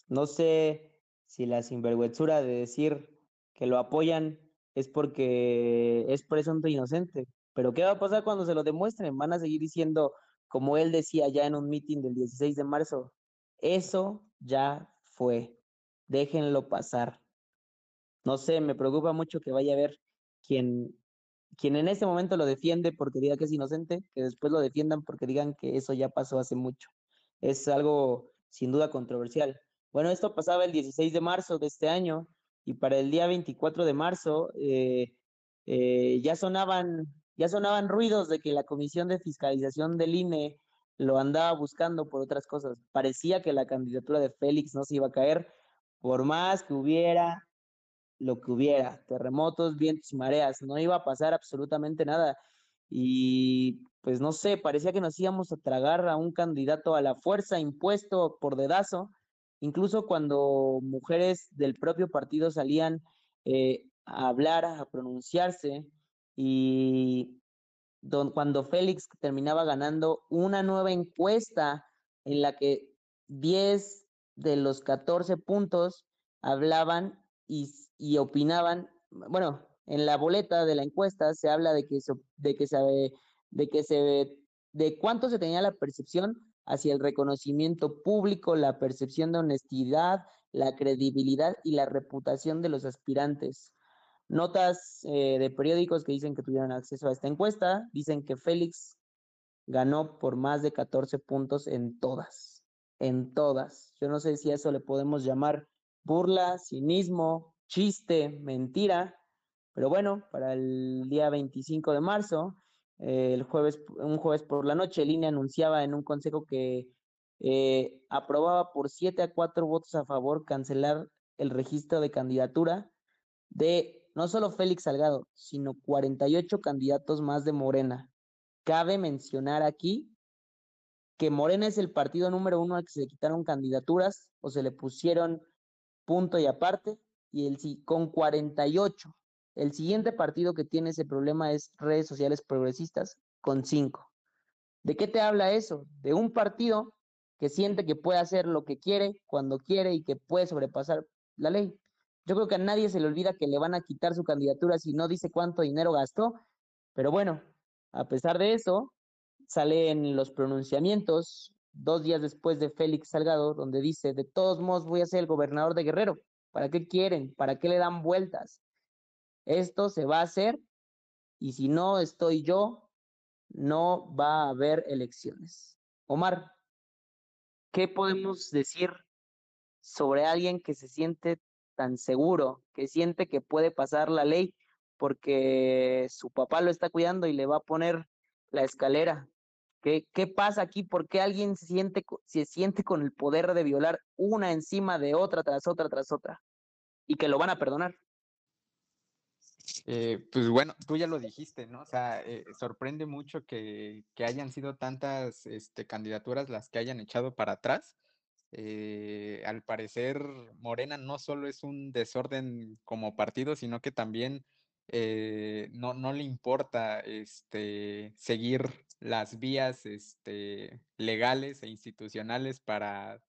no sé si la sinvergüenzura de decir que lo apoyan es porque es presunto inocente. Pero ¿qué va a pasar cuando se lo demuestren? Van a seguir diciendo, como él decía ya en un meeting del 16 de marzo, eso ya fue, déjenlo pasar. No sé, me preocupa mucho que vaya a haber quien, quien en ese momento lo defiende porque diga que es inocente, que después lo defiendan porque digan que eso ya pasó hace mucho. Es algo sin duda controversial. Bueno, esto pasaba el 16 de marzo de este año y para el día 24 de marzo eh, eh, ya, sonaban, ya sonaban ruidos de que la Comisión de Fiscalización del INE lo andaba buscando por otras cosas. Parecía que la candidatura de Félix no se iba a caer, por más que hubiera lo que hubiera, terremotos, vientos y mareas, no iba a pasar absolutamente nada. Y pues no sé, parecía que nos íbamos a tragar a un candidato a la fuerza impuesto por dedazo Incluso cuando mujeres del propio partido salían eh, a hablar, a pronunciarse, y cuando Félix terminaba ganando una nueva encuesta en la que 10 de los 14 puntos hablaban y, opinaban, bueno, en la boleta de la encuesta se habla de que, de que se, de que se, de cuánto se tenía la percepción hacia el reconocimiento público, la percepción de honestidad, la credibilidad y la reputación de los aspirantes. Notas eh, de periódicos que dicen que tuvieron acceso a esta encuesta dicen que Félix ganó por más de 14 puntos en todas, en todas. Yo no sé si a eso le podemos llamar burla, cinismo, chiste, mentira, pero bueno, para el día 25 de marzo el jueves, un jueves por la noche, el INE anunciaba en un consejo que eh, aprobaba por 7 a 4 votos a favor cancelar el registro de candidatura de no solo Félix Salgado, sino 48 candidatos más de Morena. Cabe mencionar aquí que Morena es el partido número uno al que se le quitaron candidaturas o se le pusieron punto y aparte, y el sí, con 48 el siguiente partido que tiene ese problema es redes sociales progresistas con cinco. ¿De qué te habla eso? De un partido que siente que puede hacer lo que quiere, cuando quiere y que puede sobrepasar la ley. Yo creo que a nadie se le olvida que le van a quitar su candidatura si no dice cuánto dinero gastó, pero bueno, a pesar de eso, salen los pronunciamientos dos días después de Félix Salgado, donde dice, de todos modos voy a ser el gobernador de Guerrero. ¿Para qué quieren? ¿Para qué le dan vueltas? Esto se va a hacer y si no estoy yo, no va a haber elecciones. Omar, ¿qué podemos decir sobre alguien que se siente tan seguro, que siente que puede pasar la ley porque su papá lo está cuidando y le va a poner la escalera? ¿Qué, qué pasa aquí? ¿Por qué alguien siente, se siente con el poder de violar una encima de otra, tras otra, tras otra? Y que lo van a perdonar. Eh, pues bueno, tú ya lo dijiste, ¿no? O sea, eh, sorprende mucho que, que, hayan sido tantas este, candidaturas las que hayan echado para atrás. Eh, al parecer, Morena no solo es un desorden como partido, sino que también no, no, le importa este, seguir las vías este, legales e institucionales para,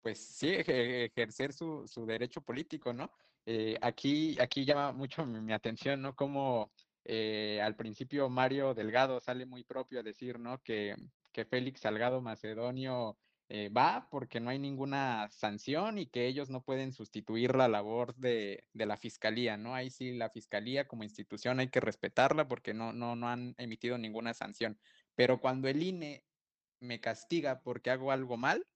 pues sí, ejercer su, su derecho político, ¿no? Eh, aquí, aquí llama mucho mi, atención, ¿no? Como eh, al principio Mario Delgado sale muy propio a decir, ¿no? Que, que Félix Salgado Macedonio eh, va porque no hay ninguna sanción y que ellos no pueden sustituir la labor de, de, la fiscalía, ¿no? Ahí sí la fiscalía como institución hay que respetarla porque no, no, no han emitido ninguna sanción. Pero cuando el INE me castiga porque hago algo mal,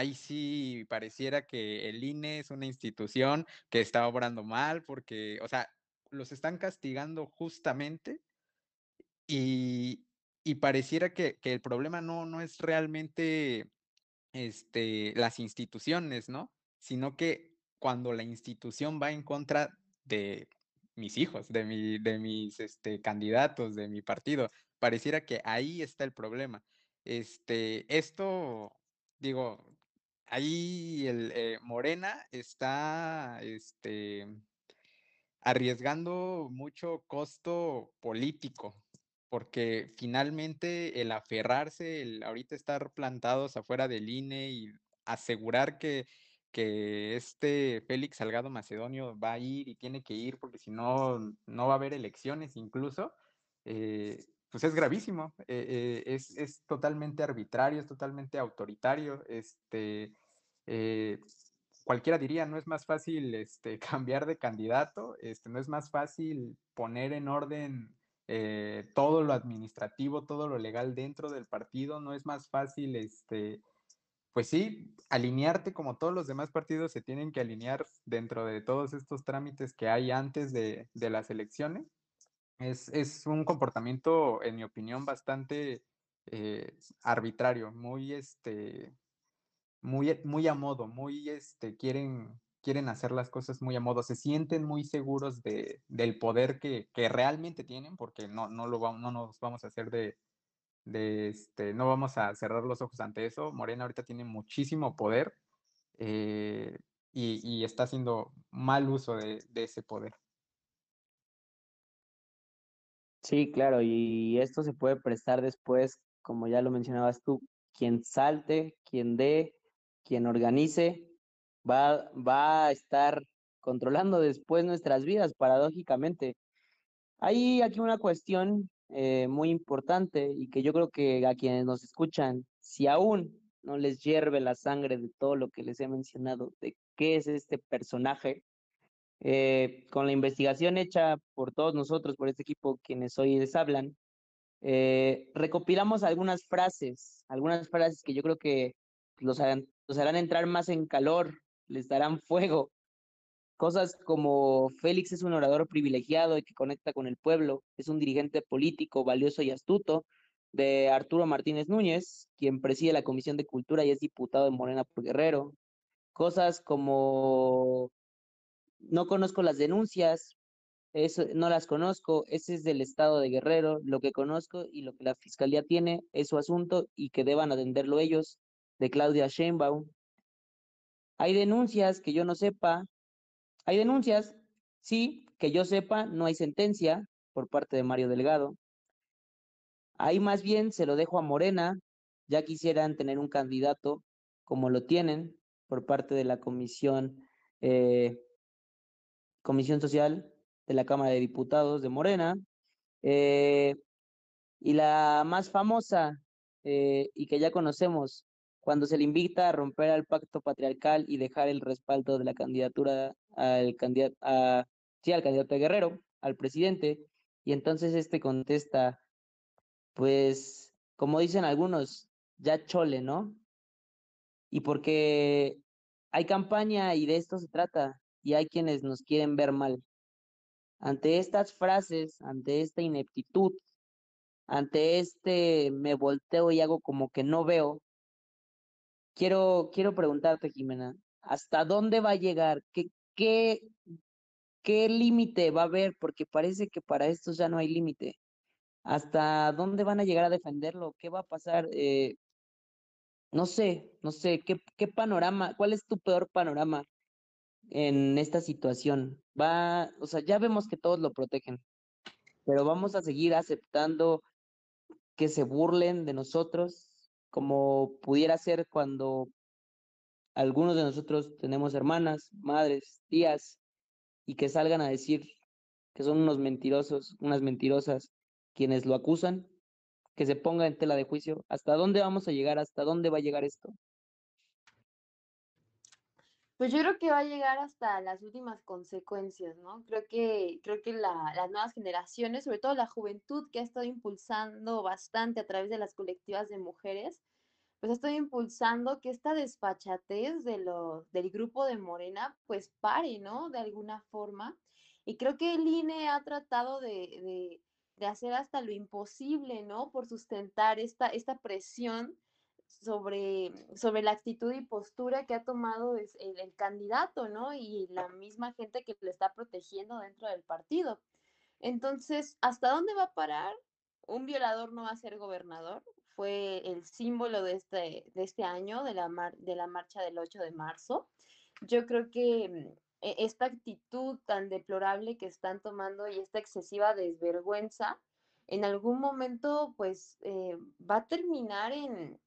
ahí sí pareciera que el INE es una institución que está obrando mal porque, o sea, los están castigando justamente y, y pareciera que, que, el problema no, no es realmente este, las instituciones, ¿no? Sino que cuando la institución va en contra de mis hijos, de, mi, de mis este, candidatos, de mi partido, pareciera que ahí está el problema. Este, esto, digo, ahí el eh, Morena está este, arriesgando mucho costo político, porque finalmente el aferrarse, el ahorita estar plantados afuera del INE y asegurar que, que este Félix Salgado Macedonio va a ir y tiene que ir porque si no, no va a haber elecciones incluso, eh, pues es gravísimo, eh, es, es, totalmente arbitrario, es totalmente autoritario, este, eh, cualquiera diría, no es más fácil este, cambiar de candidato, este, no es más fácil poner en orden eh, todo lo administrativo, todo lo legal dentro del partido, no es más fácil, este, pues sí, alinearte como todos los demás partidos se tienen que alinear dentro de todos estos trámites que hay antes de, de las elecciones. Es, es, un comportamiento, en mi opinión, bastante eh, arbitrario, muy, este, muy, muy a modo, muy, este, quieren, quieren hacer las cosas muy a modo, se sienten muy seguros de, del poder que, que, realmente tienen, porque no, no, lo vamos, no nos vamos a hacer de, de, este, no vamos a cerrar los ojos ante eso. Morena ahorita tiene muchísimo poder eh, y, y, está haciendo mal uso de, de ese poder. Sí, claro, y esto se puede prestar después, como ya lo mencionabas tú, quien salte, quien dé, quien organice, va, va a estar controlando después nuestras vidas, paradójicamente. Hay aquí una cuestión eh, muy importante y que yo creo que a quienes nos escuchan, si aún no les hierve la sangre de todo lo que les he mencionado, de qué es este personaje, eh, con la investigación hecha por todos nosotros, por este equipo, quienes hoy les hablan, eh, recopilamos algunas frases, algunas frases que yo creo que los los harán entrar más en calor, les darán fuego. Cosas como Félix es un orador privilegiado y que conecta con el pueblo, es un dirigente político valioso y astuto, de Arturo Martínez Núñez, quien preside la Comisión de Cultura y es diputado de Morena por Guerrero. Cosas como no conozco las denuncias, eso, no las conozco, ese es del estado de Guerrero, lo que conozco y lo que la fiscalía tiene es su asunto y que deban atenderlo ellos, de Claudia Sheinbaum. Hay denuncias que yo no sepa, hay denuncias, sí, que yo sepa, no hay sentencia por parte de Mario Delgado. Ahí más bien se lo dejo a Morena, ya quisieran tener un candidato como lo tienen por parte de la comisión eh, Comisión Social de la Cámara de Diputados de Morena. Eh, y la más famosa eh, y que ya conocemos, cuando se le invita a romper al pacto patriarcal y dejar el respaldo de la candidatura al candidato, sí, al candidato de Guerrero, al presidente y entonces este contesta, pues, como dicen algunos, ya chole, ¿no? Y porque hay campaña y de esto se trata, y hay quienes nos quieren ver mal. Ante estas frases, ante esta ineptitud, ante este me volteo y hago como que no veo, quiero, quiero preguntarte, Jimena, ¿hasta dónde va a llegar? ¿Qué, qué, qué límite va a haber? Porque parece que para esto ya no hay límite. ¿Hasta dónde van a llegar a defenderlo? ¿Qué va a pasar? Eh, no sé, no sé, ¿qué, ¿qué panorama, cuál es tu peor panorama en esta situación? Va, o sea, ya vemos que todos lo protegen, pero vamos a seguir aceptando que se burlen de nosotros, como pudiera ser cuando algunos de nosotros tenemos hermanas, madres, tías, y que salgan a decir que son unos mentirosos, unas mentirosas, quienes lo acusan, que se ponga en tela de juicio. ¿Hasta dónde vamos a llegar? ¿Hasta dónde va a llegar esto? Pues yo creo que va a llegar hasta las últimas consecuencias, ¿no? Creo que, creo que la, las nuevas generaciones, sobre todo la juventud que ha estado impulsando bastante a través de las colectivas de mujeres, pues ha estado impulsando que esta despachatez de lo, del grupo de Morena, pues pare, ¿no? De alguna forma. Y creo que el INE ha tratado de, de, de hacer hasta lo imposible, ¿no? Por sustentar esta, esta presión sobre, sobre la actitud y postura que ha tomado el, el, candidato, ¿no? Y la misma gente que le está protegiendo dentro del partido. Entonces, ¿hasta dónde va a parar? Un violador no va a ser gobernador. Fue el símbolo de este, de este año, de la, mar, de la marcha del 8 de marzo. Yo creo que mm, e, esta actitud tan deplorable que están tomando y esta excesiva desvergüenza, en algún momento, pues, eh, va a terminar en,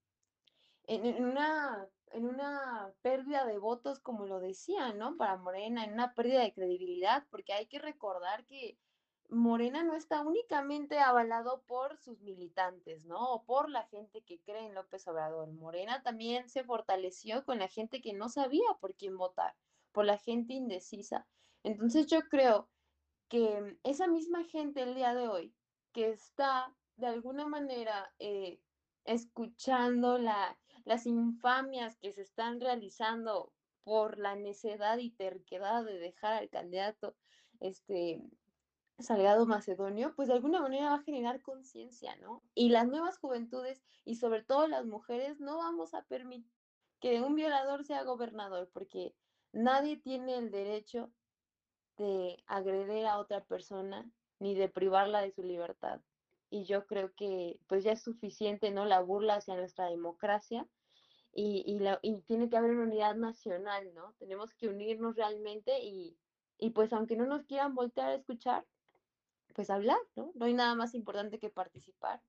en, una, en una pérdida de votos, como lo decía, ¿no? Para Morena, en una pérdida de credibilidad, porque hay que recordar que Morena no está únicamente avalado por sus militantes, ¿no? O por la gente que cree en López Obrador. Morena también se fortaleció con la gente que no sabía por quién votar, por la gente indecisa. Entonces yo creo que esa misma gente el día de hoy que está de alguna manera eh, escuchando la, las infamias que se están realizando por la necedad y terquedad de dejar al candidato este Salgado Macedonio, pues de alguna manera va a generar conciencia, ¿no? Y las nuevas juventudes y sobre todo las mujeres no vamos a permitir que un violador sea gobernador, porque nadie tiene el derecho de agredir a otra persona ni de privarla de su libertad y yo creo que pues ya es suficiente, ¿no? La burla hacia nuestra democracia y, y, la, y tiene que haber una unidad nacional, ¿no? Tenemos que unirnos realmente y, y pues aunque no nos quieran voltear a escuchar, pues hablar, ¿no? No hay nada más importante que participar.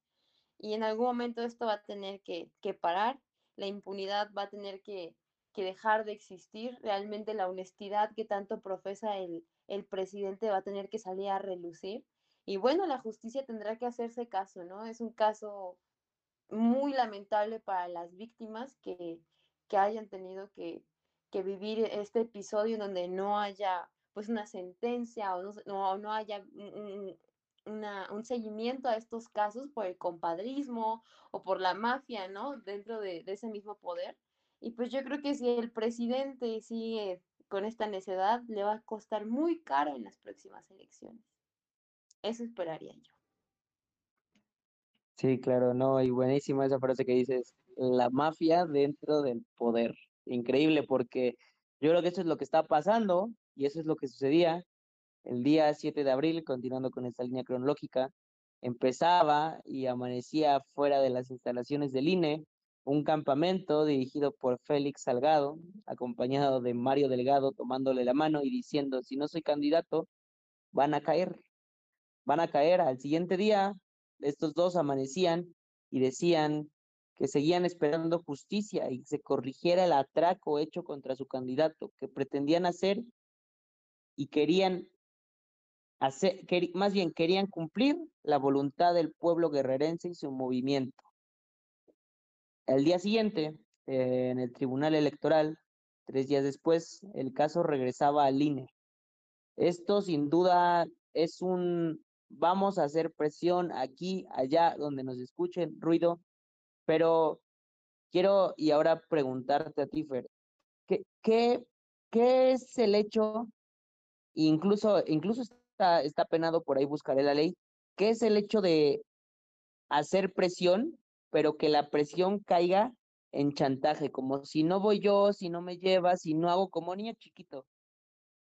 Y en algún momento esto va a tener que, que parar, la impunidad va a tener que, que, dejar de existir, realmente la honestidad que tanto profesa el, el presidente va a tener que salir a relucir y bueno, la justicia tendrá que hacerse caso, ¿no? Es un caso muy lamentable para las víctimas que, que hayan tenido que, que, vivir este episodio donde no haya pues una sentencia o no, no, no haya un, una, un, seguimiento a estos casos por el compadrismo o por la mafia, ¿no? Dentro de, de ese mismo poder. Y pues yo creo que si el presidente sigue con esta necedad, le va a costar muy caro en las próximas elecciones. Eso esperaría yo. Sí, claro, no, y buenísima esa frase que dices, la mafia dentro del poder. Increíble porque yo creo que eso es lo que está pasando y eso es lo que sucedía el día 7 de abril, continuando con esta línea cronológica, empezaba y amanecía fuera de las instalaciones del INE un campamento dirigido por Félix Salgado, acompañado de Mario Delgado tomándole la mano y diciendo, si no soy candidato, van a caer van a caer. Al siguiente día, estos dos amanecían y decían que seguían esperando justicia y se corrigiera el atraco hecho contra su candidato, que pretendían hacer y querían hacer, más bien querían cumplir la voluntad del pueblo guerrerense y su movimiento. El día siguiente, eh, en el Tribunal Electoral, tres días después, el caso regresaba al INE. Esto sin duda es un vamos a hacer presión aquí, allá, donde nos escuchen, ruido, pero quiero y ahora preguntarte a ti, Fer, ¿qué, qué, qué es el hecho, incluso, incluso está, está penado por ahí, buscaré la ley, qué es el hecho de hacer presión, pero que la presión caiga en chantaje, como si no voy yo, si no me llevas, si no hago como niño chiquito.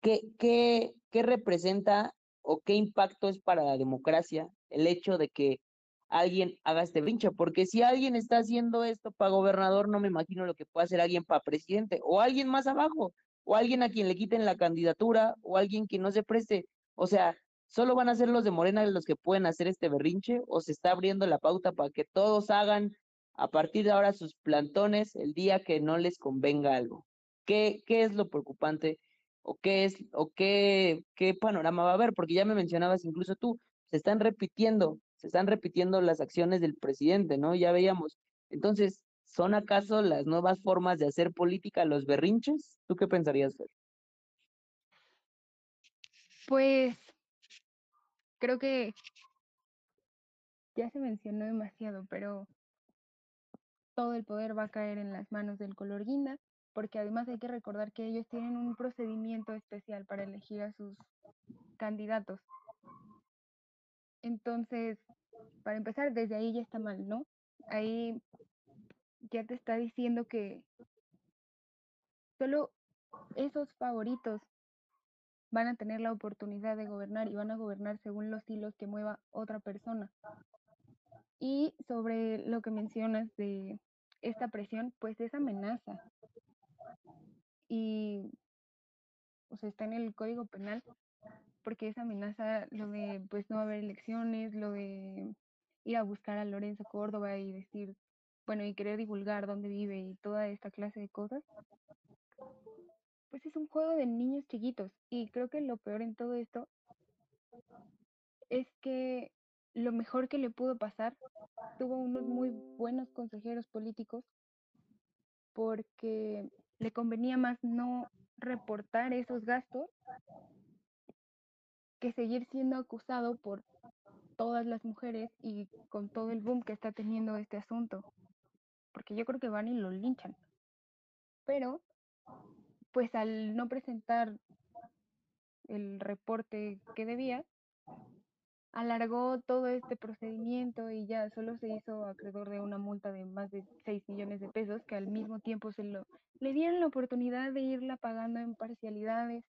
¿Qué, qué, qué representa o qué impacto es para la democracia el hecho de que alguien haga este brinche? Porque si alguien está haciendo esto para gobernador, no me imagino lo que puede hacer alguien para presidente o alguien más abajo o alguien a quien le quiten la candidatura o alguien que no se preste. O sea, ¿solo van a ser los de Morena los que pueden hacer este berrinche o se está abriendo la pauta para que todos hagan a partir de ahora sus plantones el día que no les convenga algo? ¿Qué, qué es lo preocupante o qué es o qué, qué panorama va a haber? Porque ya me mencionabas incluso tú, se están repitiendo, se están repitiendo las acciones del presidente, ¿no? Ya veíamos. Entonces, ¿son acaso las nuevas formas de hacer política los berrinches? ¿Tú qué pensarías, Fer? Pues creo que ya se mencionó demasiado, pero todo el poder va a caer en las manos del color guinda, porque además hay que recordar que ellos tienen un procedimiento especial para elegir a sus candidatos. Entonces, para empezar, desde ahí ya está mal, ¿no? Ahí ya te está diciendo que solo esos favoritos van a tener la oportunidad de gobernar y van a gobernar según los hilos que mueva otra persona. Y sobre lo que mencionas de esta presión, pues es amenaza. Y, o sea, está en el Código Penal porque es amenaza lo de, pues, no haber elecciones, lo de ir a buscar a Lorenzo Córdoba y decir, bueno, y querer divulgar dónde vive y toda esta clase de cosas. Pues es un juego de niños chiquitos y creo que lo peor en todo esto es que lo mejor que le pudo pasar tuvo unos muy buenos consejeros políticos porque le convenía más no reportar esos gastos que seguir siendo acusado por todas las mujeres y con todo el boom que está teniendo este asunto. Porque yo creo que van y lo linchan. Pero, pues al no presentar el reporte que debía, alargó todo este procedimiento y ya solo se hizo acreedor de una multa de más de 6 millones de pesos que al mismo tiempo se lo le dieron la oportunidad de irla pagando en parcialidades.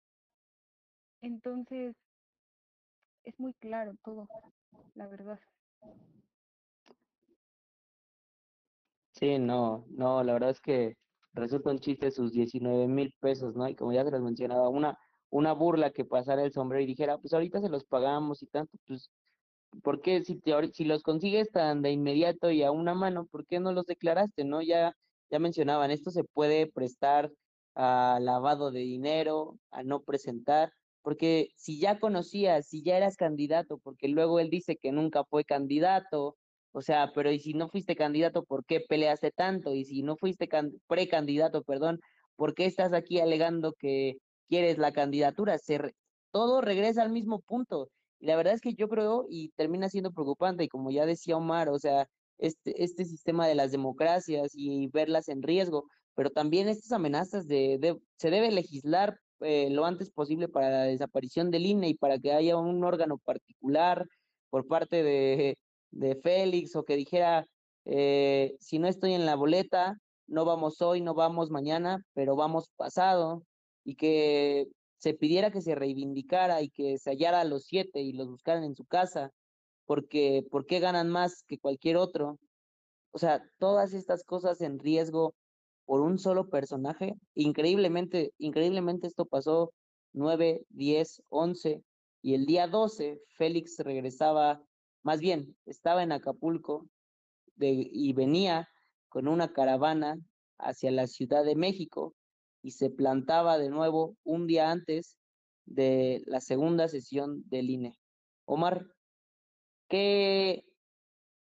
Entonces, es muy claro todo, la verdad. Sí, no, no, la verdad es que resulta un chiste sus 19 mil pesos, ¿no? Y como ya se les mencionaba, una, una burla que pasara el sombrero y dijera, pues ahorita se los pagamos y tanto, pues, ¿por qué si, te, si los consigues tan de inmediato y a una mano, ¿por qué no los declaraste, no? Ya, ya mencionaban, esto se puede prestar a lavado de dinero, a no presentar, porque si ya conocías, si ya eras candidato, porque luego él dice que nunca fue candidato, o sea, pero y si no fuiste candidato, ¿por qué peleaste tanto? Y si no fuiste precandidato, perdón, ¿por qué estás aquí alegando que quieres la candidatura? Se todo regresa al mismo punto. Y la verdad es que yo creo, y termina siendo preocupante, y como ya decía Omar, o sea, este, este sistema de las democracias y verlas en riesgo, pero también estas amenazas de, de se debe legislar eh, lo antes posible para la desaparición del INE y para que haya un órgano particular por parte de, de Félix o que dijera, eh, si no estoy en la boleta, no vamos hoy, no vamos mañana, pero vamos pasado, y que se pidiera que se reivindicara y que se hallara a los siete y los buscaran en su casa, porque ¿por qué ganan más que cualquier otro? O sea, todas estas cosas en riesgo por un solo personaje. Increíblemente, increíblemente esto pasó 9, 10, 11 y el día 12 Félix regresaba, más bien, estaba en Acapulco y venía con una caravana hacia la Ciudad de México y se plantaba de nuevo un día antes de la segunda sesión del INE. Omar, ¿qué,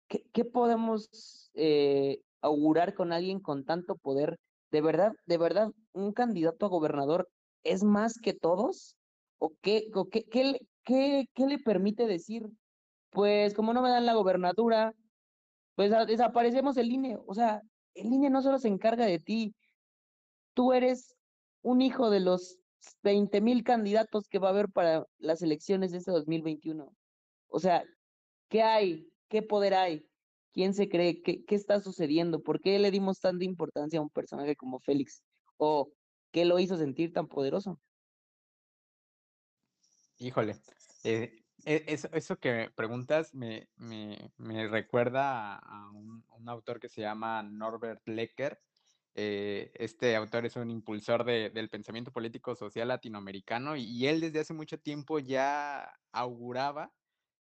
qué, qué podemos eh, augurar con alguien con tanto poder? ¿De verdad, de verdad, un candidato a gobernador es más que todos? ¿O qué, qué, ¿qué, ¿qué le permite decir? Pues como no me dan la gobernatura, pues desaparecemos el INE. O sea, el INE no solo se encarga de ti, tú eres un hijo de los 20 mil candidatos que va a haber para las elecciones de este 2021. O sea, ¿qué hay? ¿Qué poder hay? ¿Quién se cree? ¿Qué, qué está sucediendo? ¿Por qué le dimos tanta importancia a un personaje como Félix? ¿O qué lo hizo sentir tan poderoso? Híjole, eh, e, eso, eso, que preguntas me, me, me recuerda a, un, un, autor que se llama Norbert Lecker. Eh, este autor es un impulsor de, del pensamiento político social latinoamericano y, él desde hace mucho tiempo ya auguraba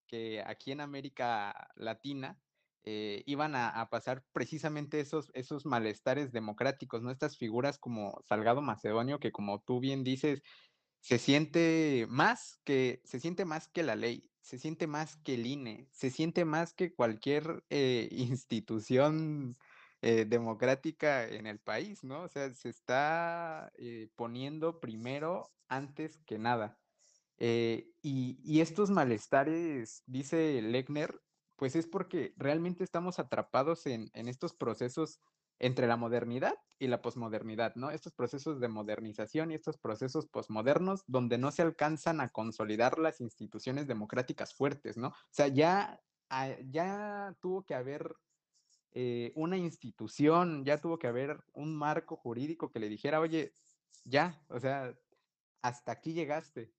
que aquí en América Latina eh, iban a, a, pasar precisamente esos, esos malestares democráticos, ¿no? Estas figuras como Salgado Macedonio, que como tú bien dices, se siente más que, se siente más que la ley, se siente más que el INE, se siente más que cualquier eh, institución eh, democrática en el país, ¿no? O sea, se está eh, poniendo primero antes que nada. Eh, y, estos malestares, dice Lechner, pues es porque realmente estamos atrapados en, en estos procesos entre la modernidad y la posmodernidad, ¿no? Estos procesos de modernización y estos procesos posmodernos donde no se alcanzan a consolidar las instituciones democráticas fuertes, ¿no? O sea, ya, ah, ya tuvo que haber eh, una institución, ya tuvo que haber un marco jurídico que le dijera, oye, ya, o sea, hasta aquí llegaste.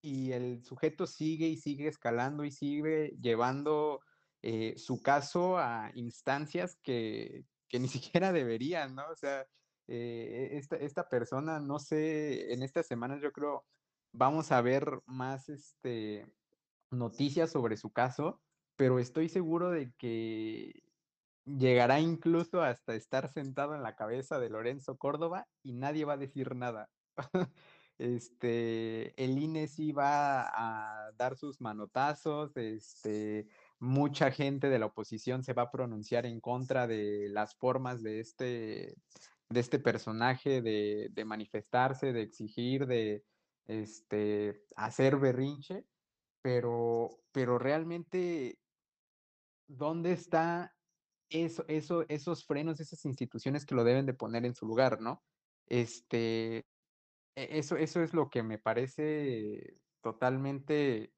Y el sujeto sigue y sigue escalando y sigue llevando eh, su caso a instancias que, que ni siquiera deberían, ¿no? O sea, eh, esta, esta, persona, no sé, en estas semanas yo creo vamos a ver más este, noticias sobre su caso, pero estoy seguro de que llegará incluso hasta estar sentado en la cabeza de Lorenzo Córdoba y nadie va a decir nada. este, el INE sí va a dar sus manotazos, este, mucha gente de la oposición se va a pronunciar en contra de las formas de este, de este personaje de, manifestarse, de exigir, de este, hacer berrinche, pero, pero realmente, ¿dónde está eso, eso, esos frenos, esas instituciones que lo deben de poner en su lugar, ¿no? Este, e, eso, eso es lo que me parece totalmente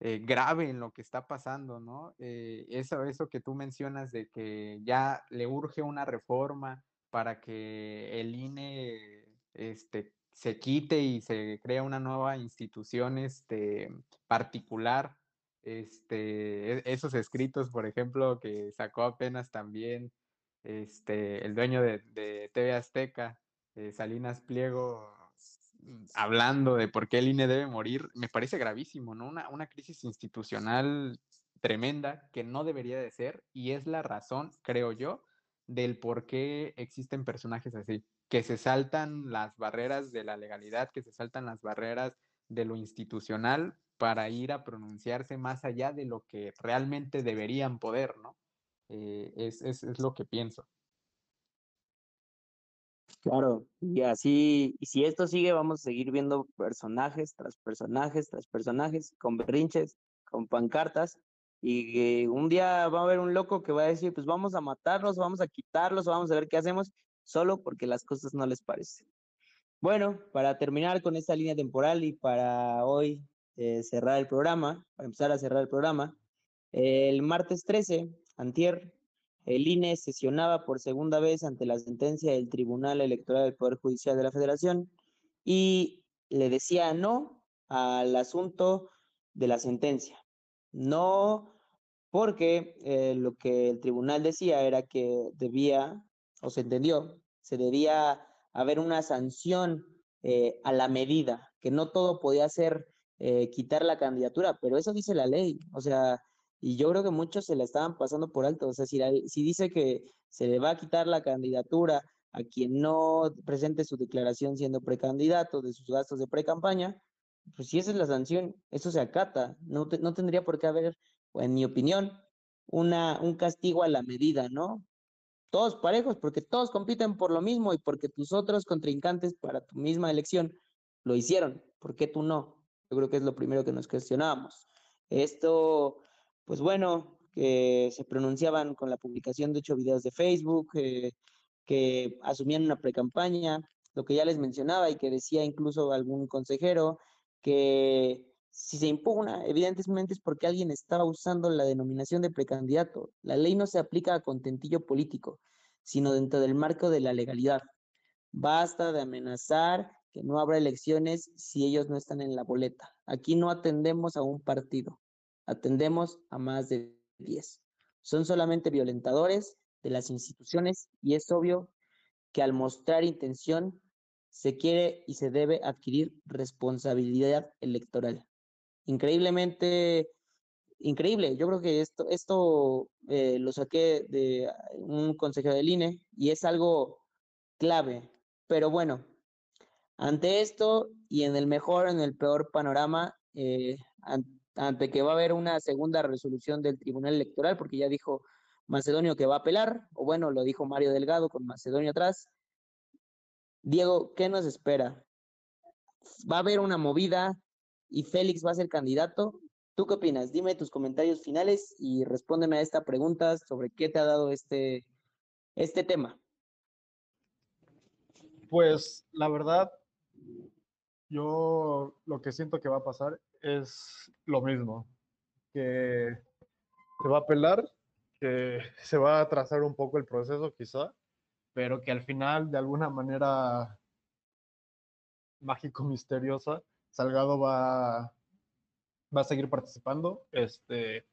eh, grave en lo que está pasando, ¿no? Eh, eso, eso que tú mencionas de que ya le urge una reforma para que el INE este, se quite y se crea una nueva institución este, particular. Este, e, esos escritos, por ejemplo, que sacó apenas también este, el dueño de, de TV Azteca, eh, Salinas Pliego, hablando de por qué el INE debe morir, me parece gravísimo, ¿no? Una, una crisis institucional tremenda que no debería de ser y es la razón, creo yo, del por qué existen personajes así, que se saltan las barreras de la legalidad, que se saltan las barreras de lo institucional para ir a pronunciarse más allá de lo que realmente deberían poder, ¿no? Eh, es, es, es lo que pienso. Claro, y así, y si esto sigue, vamos a seguir viendo personajes tras personajes tras personajes, con berrinches, con pancartas, y un día va a haber un loco que va a decir, pues vamos a matarlos, vamos a quitarlos, vamos a ver qué hacemos, solo porque las cosas no les parecen. Bueno, para terminar con esta línea temporal y para hoy eh, cerrar el programa, para empezar a cerrar el programa, el martes 13, antier, el INE sesionaba por segunda vez ante la sentencia del Tribunal Electoral del Poder Judicial de la Federación y le decía no al asunto de la sentencia. No porque eh, lo que el tribunal decía era que debía, o se entendió, se debía haber una sanción eh, a la medida, que no todo podía ser eh, quitar la candidatura, pero eso dice la ley. O sea, y yo creo que muchos se la estaban pasando por alto. O sea, si, la, si dice que se le va a quitar la candidatura a quien no presente su declaración siendo precandidato de sus gastos de pre-campaña, pues si esa es la sanción, eso se acata. No, te, no tendría por qué haber, en mi opinión, una, un castigo a la medida, ¿no? Todos parejos, porque todos compiten por lo mismo y porque tus otros contrincantes para tu misma elección lo hicieron. ¿Por qué tú no? Creo que es lo primero que nos cuestionábamos. Esto, pues bueno, que se pronunciaban con la publicación de ocho videos de Facebook, eh, que asumían una precampaña, lo que ya les mencionaba y que decía incluso algún consejero, que si se impugna, evidentemente es porque alguien estaba usando la denominación de precandidato. La ley no se aplica a contentillo político, sino dentro del marco de la legalidad. Basta de amenazar que no habrá elecciones si ellos no están en la boleta. Aquí no atendemos a un partido, atendemos a más de 10. Son solamente violentadores de las instituciones y es obvio que al mostrar intención se quiere y se debe adquirir responsabilidad electoral. Increíblemente, increíble. Yo creo que esto, esto eh, lo saqué de un consejero del INE y es algo clave. Pero bueno, ante esto y en el mejor, en el peor panorama, eh, ante que va a haber una segunda resolución del Tribunal Electoral, porque ya dijo Macedonio que va a apelar, o bueno, lo dijo Mario Delgado con Macedonio atrás. Diego, ¿qué nos espera? ¿Va a haber una movida y Félix va a ser candidato? ¿Tú qué opinas? Dime tus comentarios finales y respóndeme a esta pregunta sobre qué te ha dado este, este tema. Pues la verdad, yo lo que siento que va a pasar es lo mismo, que se va a apelar, que se va a atrasar un poco el proceso quizá, pero que al final de alguna manera mágico misteriosa Salgado va va a seguir participando, este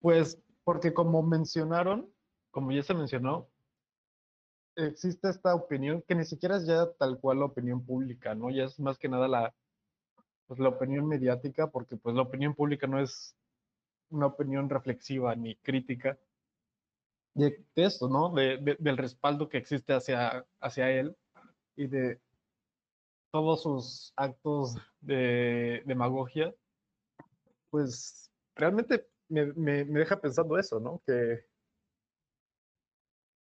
pues porque como mencionaron, como ya se mencionó, existe esta opinión que ni siquiera es ya tal cual la opinión pública, ¿no? Ya es más que nada la, pues, la opinión mediática, porque pues la opinión pública no es una opinión reflexiva ni crítica de, esto, ¿no? De, del respaldo que existe hacia, hacia él y de todos sus actos de demagogia, pues realmente me, me, me deja pensando eso, ¿no? Que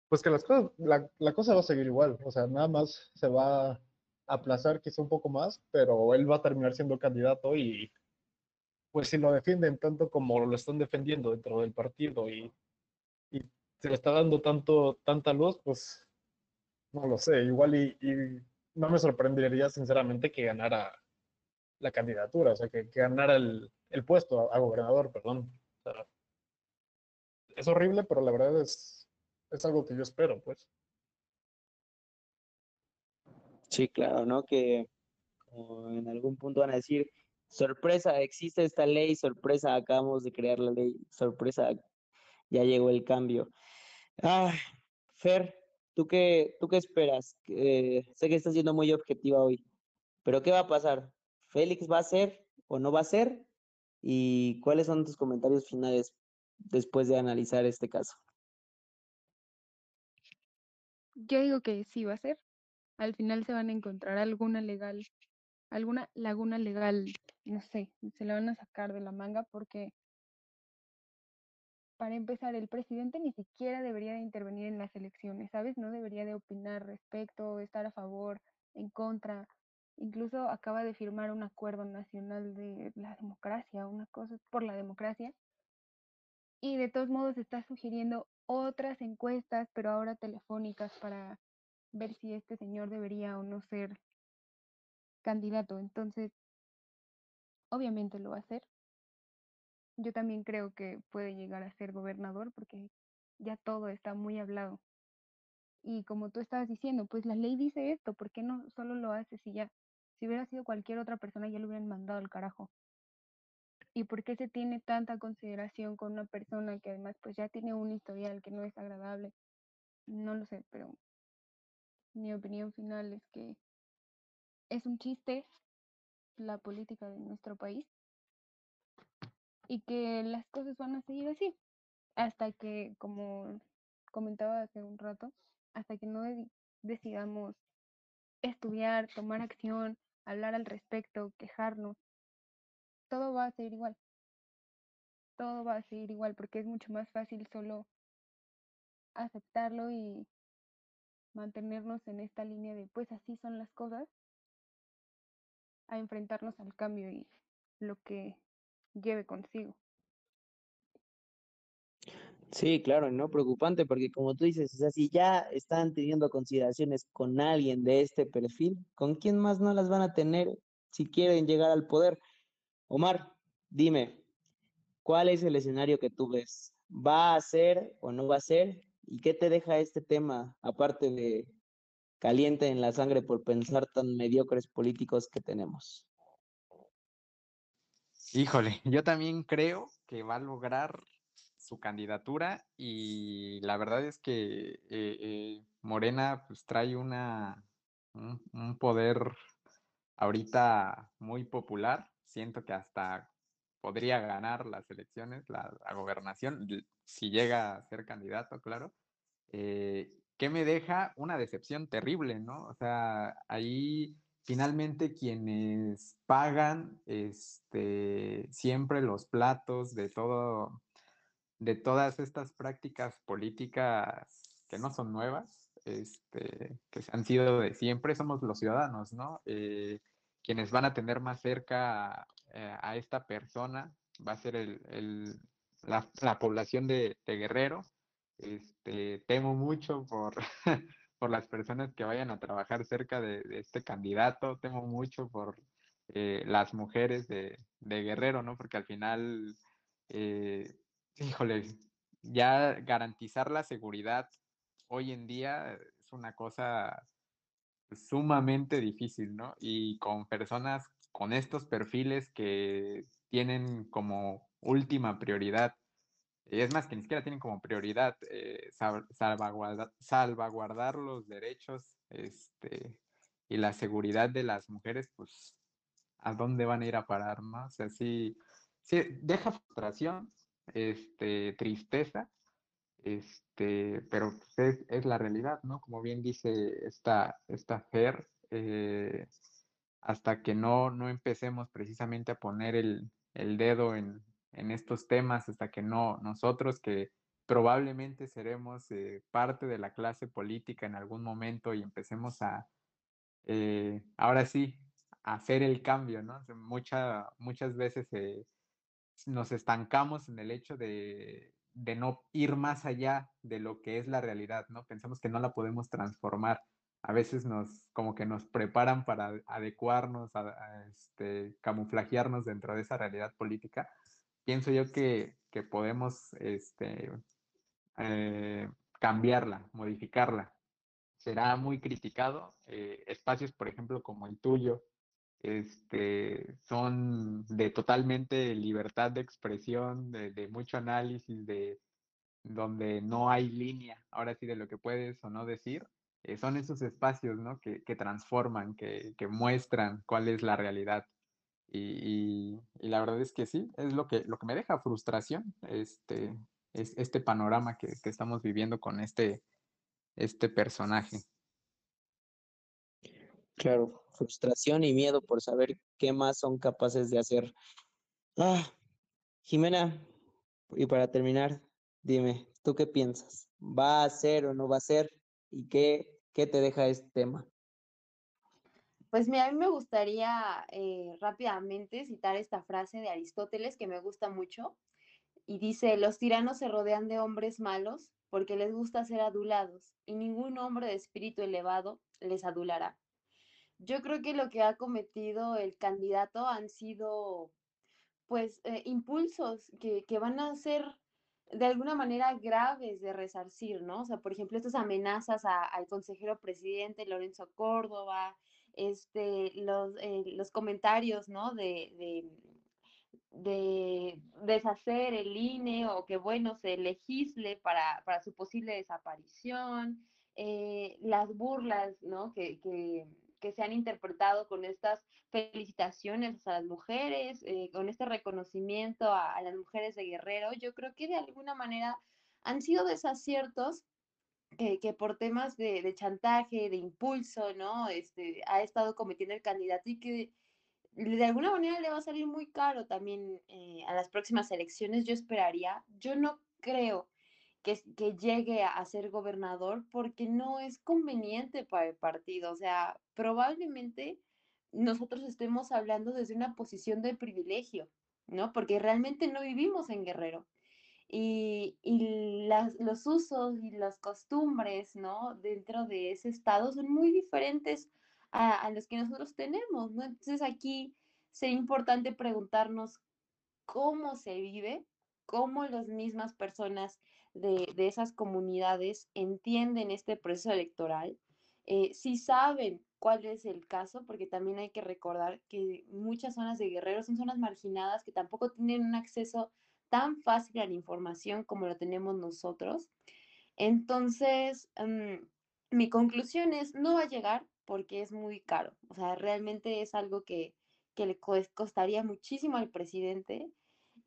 pues que las cosas, la, la, cosa va a seguir igual, o sea, nada más se va a aplazar quizá un poco más, pero él va a terminar siendo candidato y pues si lo defienden tanto como lo están defendiendo dentro del partido y, y se le está dando tanto, tanta luz, pues no lo sé, igual y, no me sorprendería sinceramente que ganara la candidatura, o sea, que, que ganara el, el puesto a, a, gobernador, perdón. O sea, es horrible, pero la verdad es, es algo que yo espero, pues. Sí, claro, ¿no? Que en algún punto van a decir, sorpresa, existe esta ley, sorpresa, acabamos de crear la ley, sorpresa, ya llegó el cambio. Ah, Fer, ¿tú qué, tú qué esperas? Eh, sé que estás siendo muy objetiva hoy, pero ¿qué va a pasar? ¿Félix va a ser o no va a ser? ¿Y cuáles son tus comentarios finales después de analizar este caso? Yo digo que sí va a ser. Al final se van a encontrar alguna legal, alguna laguna legal, no sé, se la van a sacar de la manga porque para empezar, el presidente ni siquiera debería de intervenir en las elecciones, ¿sabes? No debería de opinar respecto, estar a favor, en contra. Incluso acaba de firmar un acuerdo nacional de la democracia, una cosa por la democracia. Y de todos modos está sugiriendo otras encuestas, pero ahora telefónicas para ver si este señor debería o no ser candidato. Entonces, obviamente lo va a hacer. Yo también creo que puede llegar a ser gobernador porque ya todo está muy hablado. Y como tú estabas diciendo, pues la ley dice esto, ¿por qué no solo lo hace si ya, si hubiera sido cualquier otra persona ya lo hubieran mandado al carajo? Y por qué se tiene tanta consideración con una persona que además pues ya tiene un historial que no es agradable. No lo sé, pero mi opinión final es que es un chiste la política de nuestro país y que las cosas van a seguir así hasta que, como comentaba hace un rato, hasta que no decidamos estudiar, tomar acción, hablar al respecto, quejarnos, todo va a seguir igual. Todo va a seguir igual porque es mucho más fácil solo aceptarlo y mantenernos en esta línea de pues así son las cosas a enfrentarnos al cambio y lo que lleve consigo. Sí, claro, no preocupante porque como tú dices, o sea, si ya están teniendo consideraciones con alguien de este perfil, ¿con quién más no las van a tener si quieren llegar al poder? Omar, dime, ¿cuál es el escenario que tú ves? ¿Va a ser o no va a ser? ¿Y qué te deja este tema, aparte de caliente en la sangre por pensar tan mediocres políticos que tenemos? Híjole, yo también creo que va a lograr su candidatura y la verdad es que eh, eh, Morena pues trae una, un, poder ahorita muy popular. Siento que hasta podría ganar las elecciones, la, gobernación, si llega a ser candidato, claro. Eh, ¿Qué me deja? Una decepción terrible, ¿no? O sea, ahí finalmente quienes pagan este, siempre los platos de todo de todas estas prácticas políticas que no son nuevas, este, que han sido de siempre, somos los ciudadanos, ¿no? Eh, quienes van a tener más cerca eh, a, esta persona va a ser el, la, población de, Guerrero. Este, temo mucho por, por las personas que vayan a trabajar cerca de, este candidato, temo mucho por eh, las mujeres de, Guerrero, ¿no? Porque al final híjole, ya garantizar la seguridad hoy en día es una cosa sumamente difícil, ¿no? Y con personas con estos perfiles que tienen como última prioridad, es más que ni siquiera tienen como prioridad eh, salvaguardar, los derechos este, y la seguridad de las mujeres, pues, ¿a dónde van a ir a parar, no? O sea, sí, sí deja frustración, este, tristeza, este, pero pues, es, la realidad, ¿no? Como bien dice esta, esta Fer, eh, hasta que no, no empecemos precisamente a poner el, dedo en, estos temas, hasta que no nosotros que probablemente seremos eh, parte de la clase política en algún momento y empecemos a, eh, ahora sí, a hacer el cambio, ¿no? Mucha, muchas veces nos estancamos en el hecho de, no ir más allá de lo que es la realidad, ¿no? Pensamos que no la podemos transformar. A veces nos, como que nos preparan para adecuarnos, a, este, camuflajearnos dentro de esa realidad política. Pienso yo que, podemos este, eh, cambiarla, modificarla. Será muy criticado. Eh, espacios, por ejemplo, como el tuyo, este, son de totalmente libertad de expresión, de, mucho análisis, de donde no hay línea, ahora sí, de lo que puedes o no decir. Eh, son esos espacios ¿no? que, transforman, que, muestran cuál es la realidad. Y, la verdad es que sí, es lo que, lo que me deja frustración, este, es, este panorama que, que estamos viviendo con este, este personaje. Claro, frustración y miedo por saber qué más son capaces de hacer. Ah, Jimena, y para terminar, dime, ¿tú qué piensas? ¿Va a ser o no va a ser? ¿Y qué, qué te deja este tema? Pues a mí me gustaría eh, rápidamente citar esta frase de Aristóteles que me gusta mucho y dice, los tiranos se rodean de hombres malos porque les gusta ser adulados y ningún hombre de espíritu elevado les adulará yo creo que lo que ha cometido el candidato han sido, pues, eh, impulsos que, van a ser de alguna manera graves de resarcir, ¿no? O sea, por ejemplo, estas amenazas al consejero presidente Lorenzo Córdoba, este, los, eh, los comentarios, ¿no? De, de, de, deshacer el INE o que, bueno, se legisle para, para su posible desaparición, eh, las burlas, ¿no? Que, que, que se han interpretado con estas felicitaciones a las mujeres, eh, con este reconocimiento a, las mujeres de Guerrero, yo creo que de alguna manera han sido desaciertos que, por temas de, chantaje, de impulso, ¿no? Este, ha estado cometiendo el candidato y que de alguna manera le va a salir muy caro también eh, a las próximas elecciones, yo esperaría. Yo no creo que, que llegue a ser gobernador porque no es conveniente para el partido. O sea, probablemente nosotros estemos hablando desde una posición de privilegio, ¿no? Porque realmente no vivimos en Guerrero. Y, los usos y las costumbres, ¿no? Dentro de ese estado son muy diferentes a, los que nosotros tenemos, ¿no? Entonces aquí sería importante preguntarnos cómo se vive, cómo las mismas personas de, esas comunidades entienden este proceso electoral, eh, si saben cuál es el caso, porque también hay que recordar que muchas zonas de Guerrero son zonas marginadas que tampoco tienen un acceso tan fácil a la información como lo tenemos nosotros. Entonces, mm, mi conclusión es, no va a llegar porque es muy caro. O sea, realmente es algo que, le costaría muchísimo al presidente.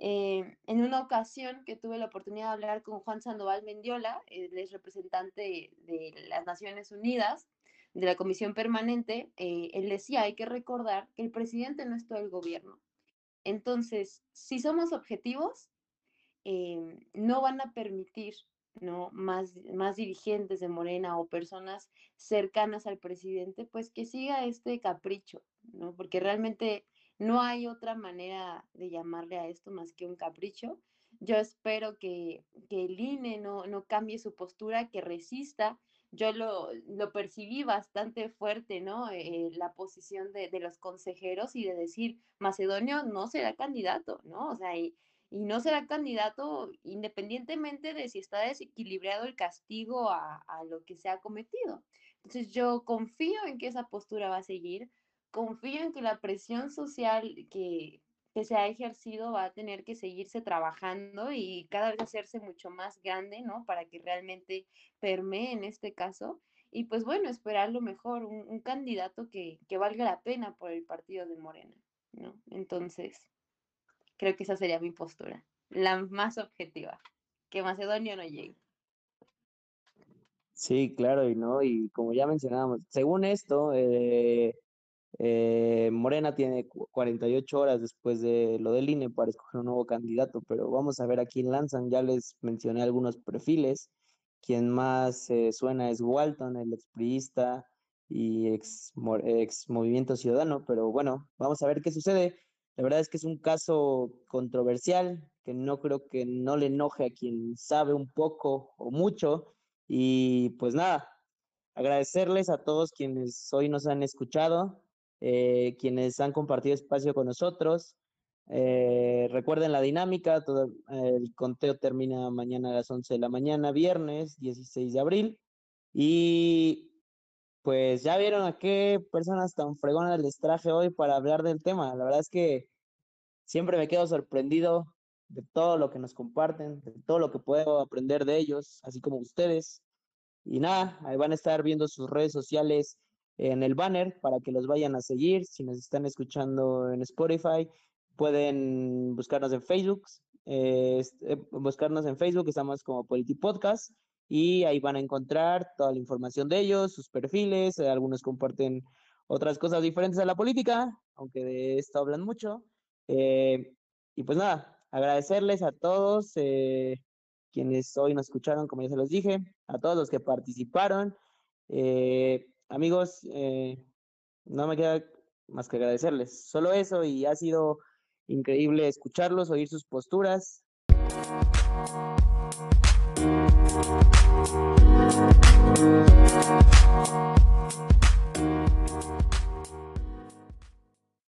Eh, en una ocasión que tuve la oportunidad de hablar con Juan Sandoval Mendiola, él es representante de las Naciones Unidas, de la Comisión Permanente, eh, él decía, hay que recordar que el presidente no es todo el gobierno. Entonces, si somos objetivos, eh, no van a permitir ¿no? Más, más dirigentes de Morena o personas cercanas al presidente, pues que siga este capricho, ¿no? Porque realmente no hay otra manera de llamarle a esto más que un capricho. Yo espero que, que el INE no, no cambie su postura, que resista yo lo, lo percibí bastante fuerte, ¿no? Eh, la posición de, de, los consejeros y de decir, Macedonio no será candidato, ¿no? O sea, y, y no será candidato independientemente de si está desequilibrado el castigo a, a lo que se ha cometido. Entonces yo confío en que esa postura va a seguir, confío en que la presión social que, que se ha ejercido va a tener que seguirse trabajando y cada vez hacerse mucho más grande, ¿no? Para que realmente permee en este caso. Y pues bueno, esperar lo mejor, un, candidato que, que, valga la pena por el partido de Morena, ¿no? Entonces, creo que esa sería mi postura, la más objetiva, que Macedonio no llegue. Sí, claro, y no, y como ya mencionábamos, según esto, eh, eh, Morena tiene 48 horas después de lo del INE para escoger un nuevo candidato, pero vamos a ver a quién lanzan. Ya les mencioné algunos perfiles. Quien más eh, suena es Walton, el expriista y ex, ex Movimiento Ciudadano, pero bueno, vamos a ver qué sucede. La verdad es que es un caso controversial que no creo que no le enoje a quien sabe un poco o mucho. Y pues nada, agradecerles a todos quienes hoy nos han escuchado. Eh, quienes han compartido espacio con nosotros. Eh, recuerden la dinámica, todo, el conteo termina mañana a las 11 de la mañana, viernes 16 de abril. Y pues ya vieron a qué personas tan fregonas les traje hoy para hablar del tema. La verdad es que siempre me quedo sorprendido de todo lo que nos comparten, de todo lo que puedo aprender de ellos, así como ustedes. Y nada, ahí van a estar viendo sus redes sociales en el banner para que los vayan a seguir. Si nos están escuchando en Spotify, pueden buscarnos en Facebook. Eh, eh, buscarnos en Facebook, estamos como Politi Podcast y ahí van a encontrar toda la información de ellos, sus perfiles. Eh, algunos comparten otras cosas diferentes a la política, aunque de esto hablan mucho. y pues nada, agradecerles a todos quienes hoy nos escucharon, como ya se los dije, a todos los que participaron. Eh, amigos, eh, no me queda más que agradecerles. Solo eso y ha sido increíble escucharlos, oír sus posturas.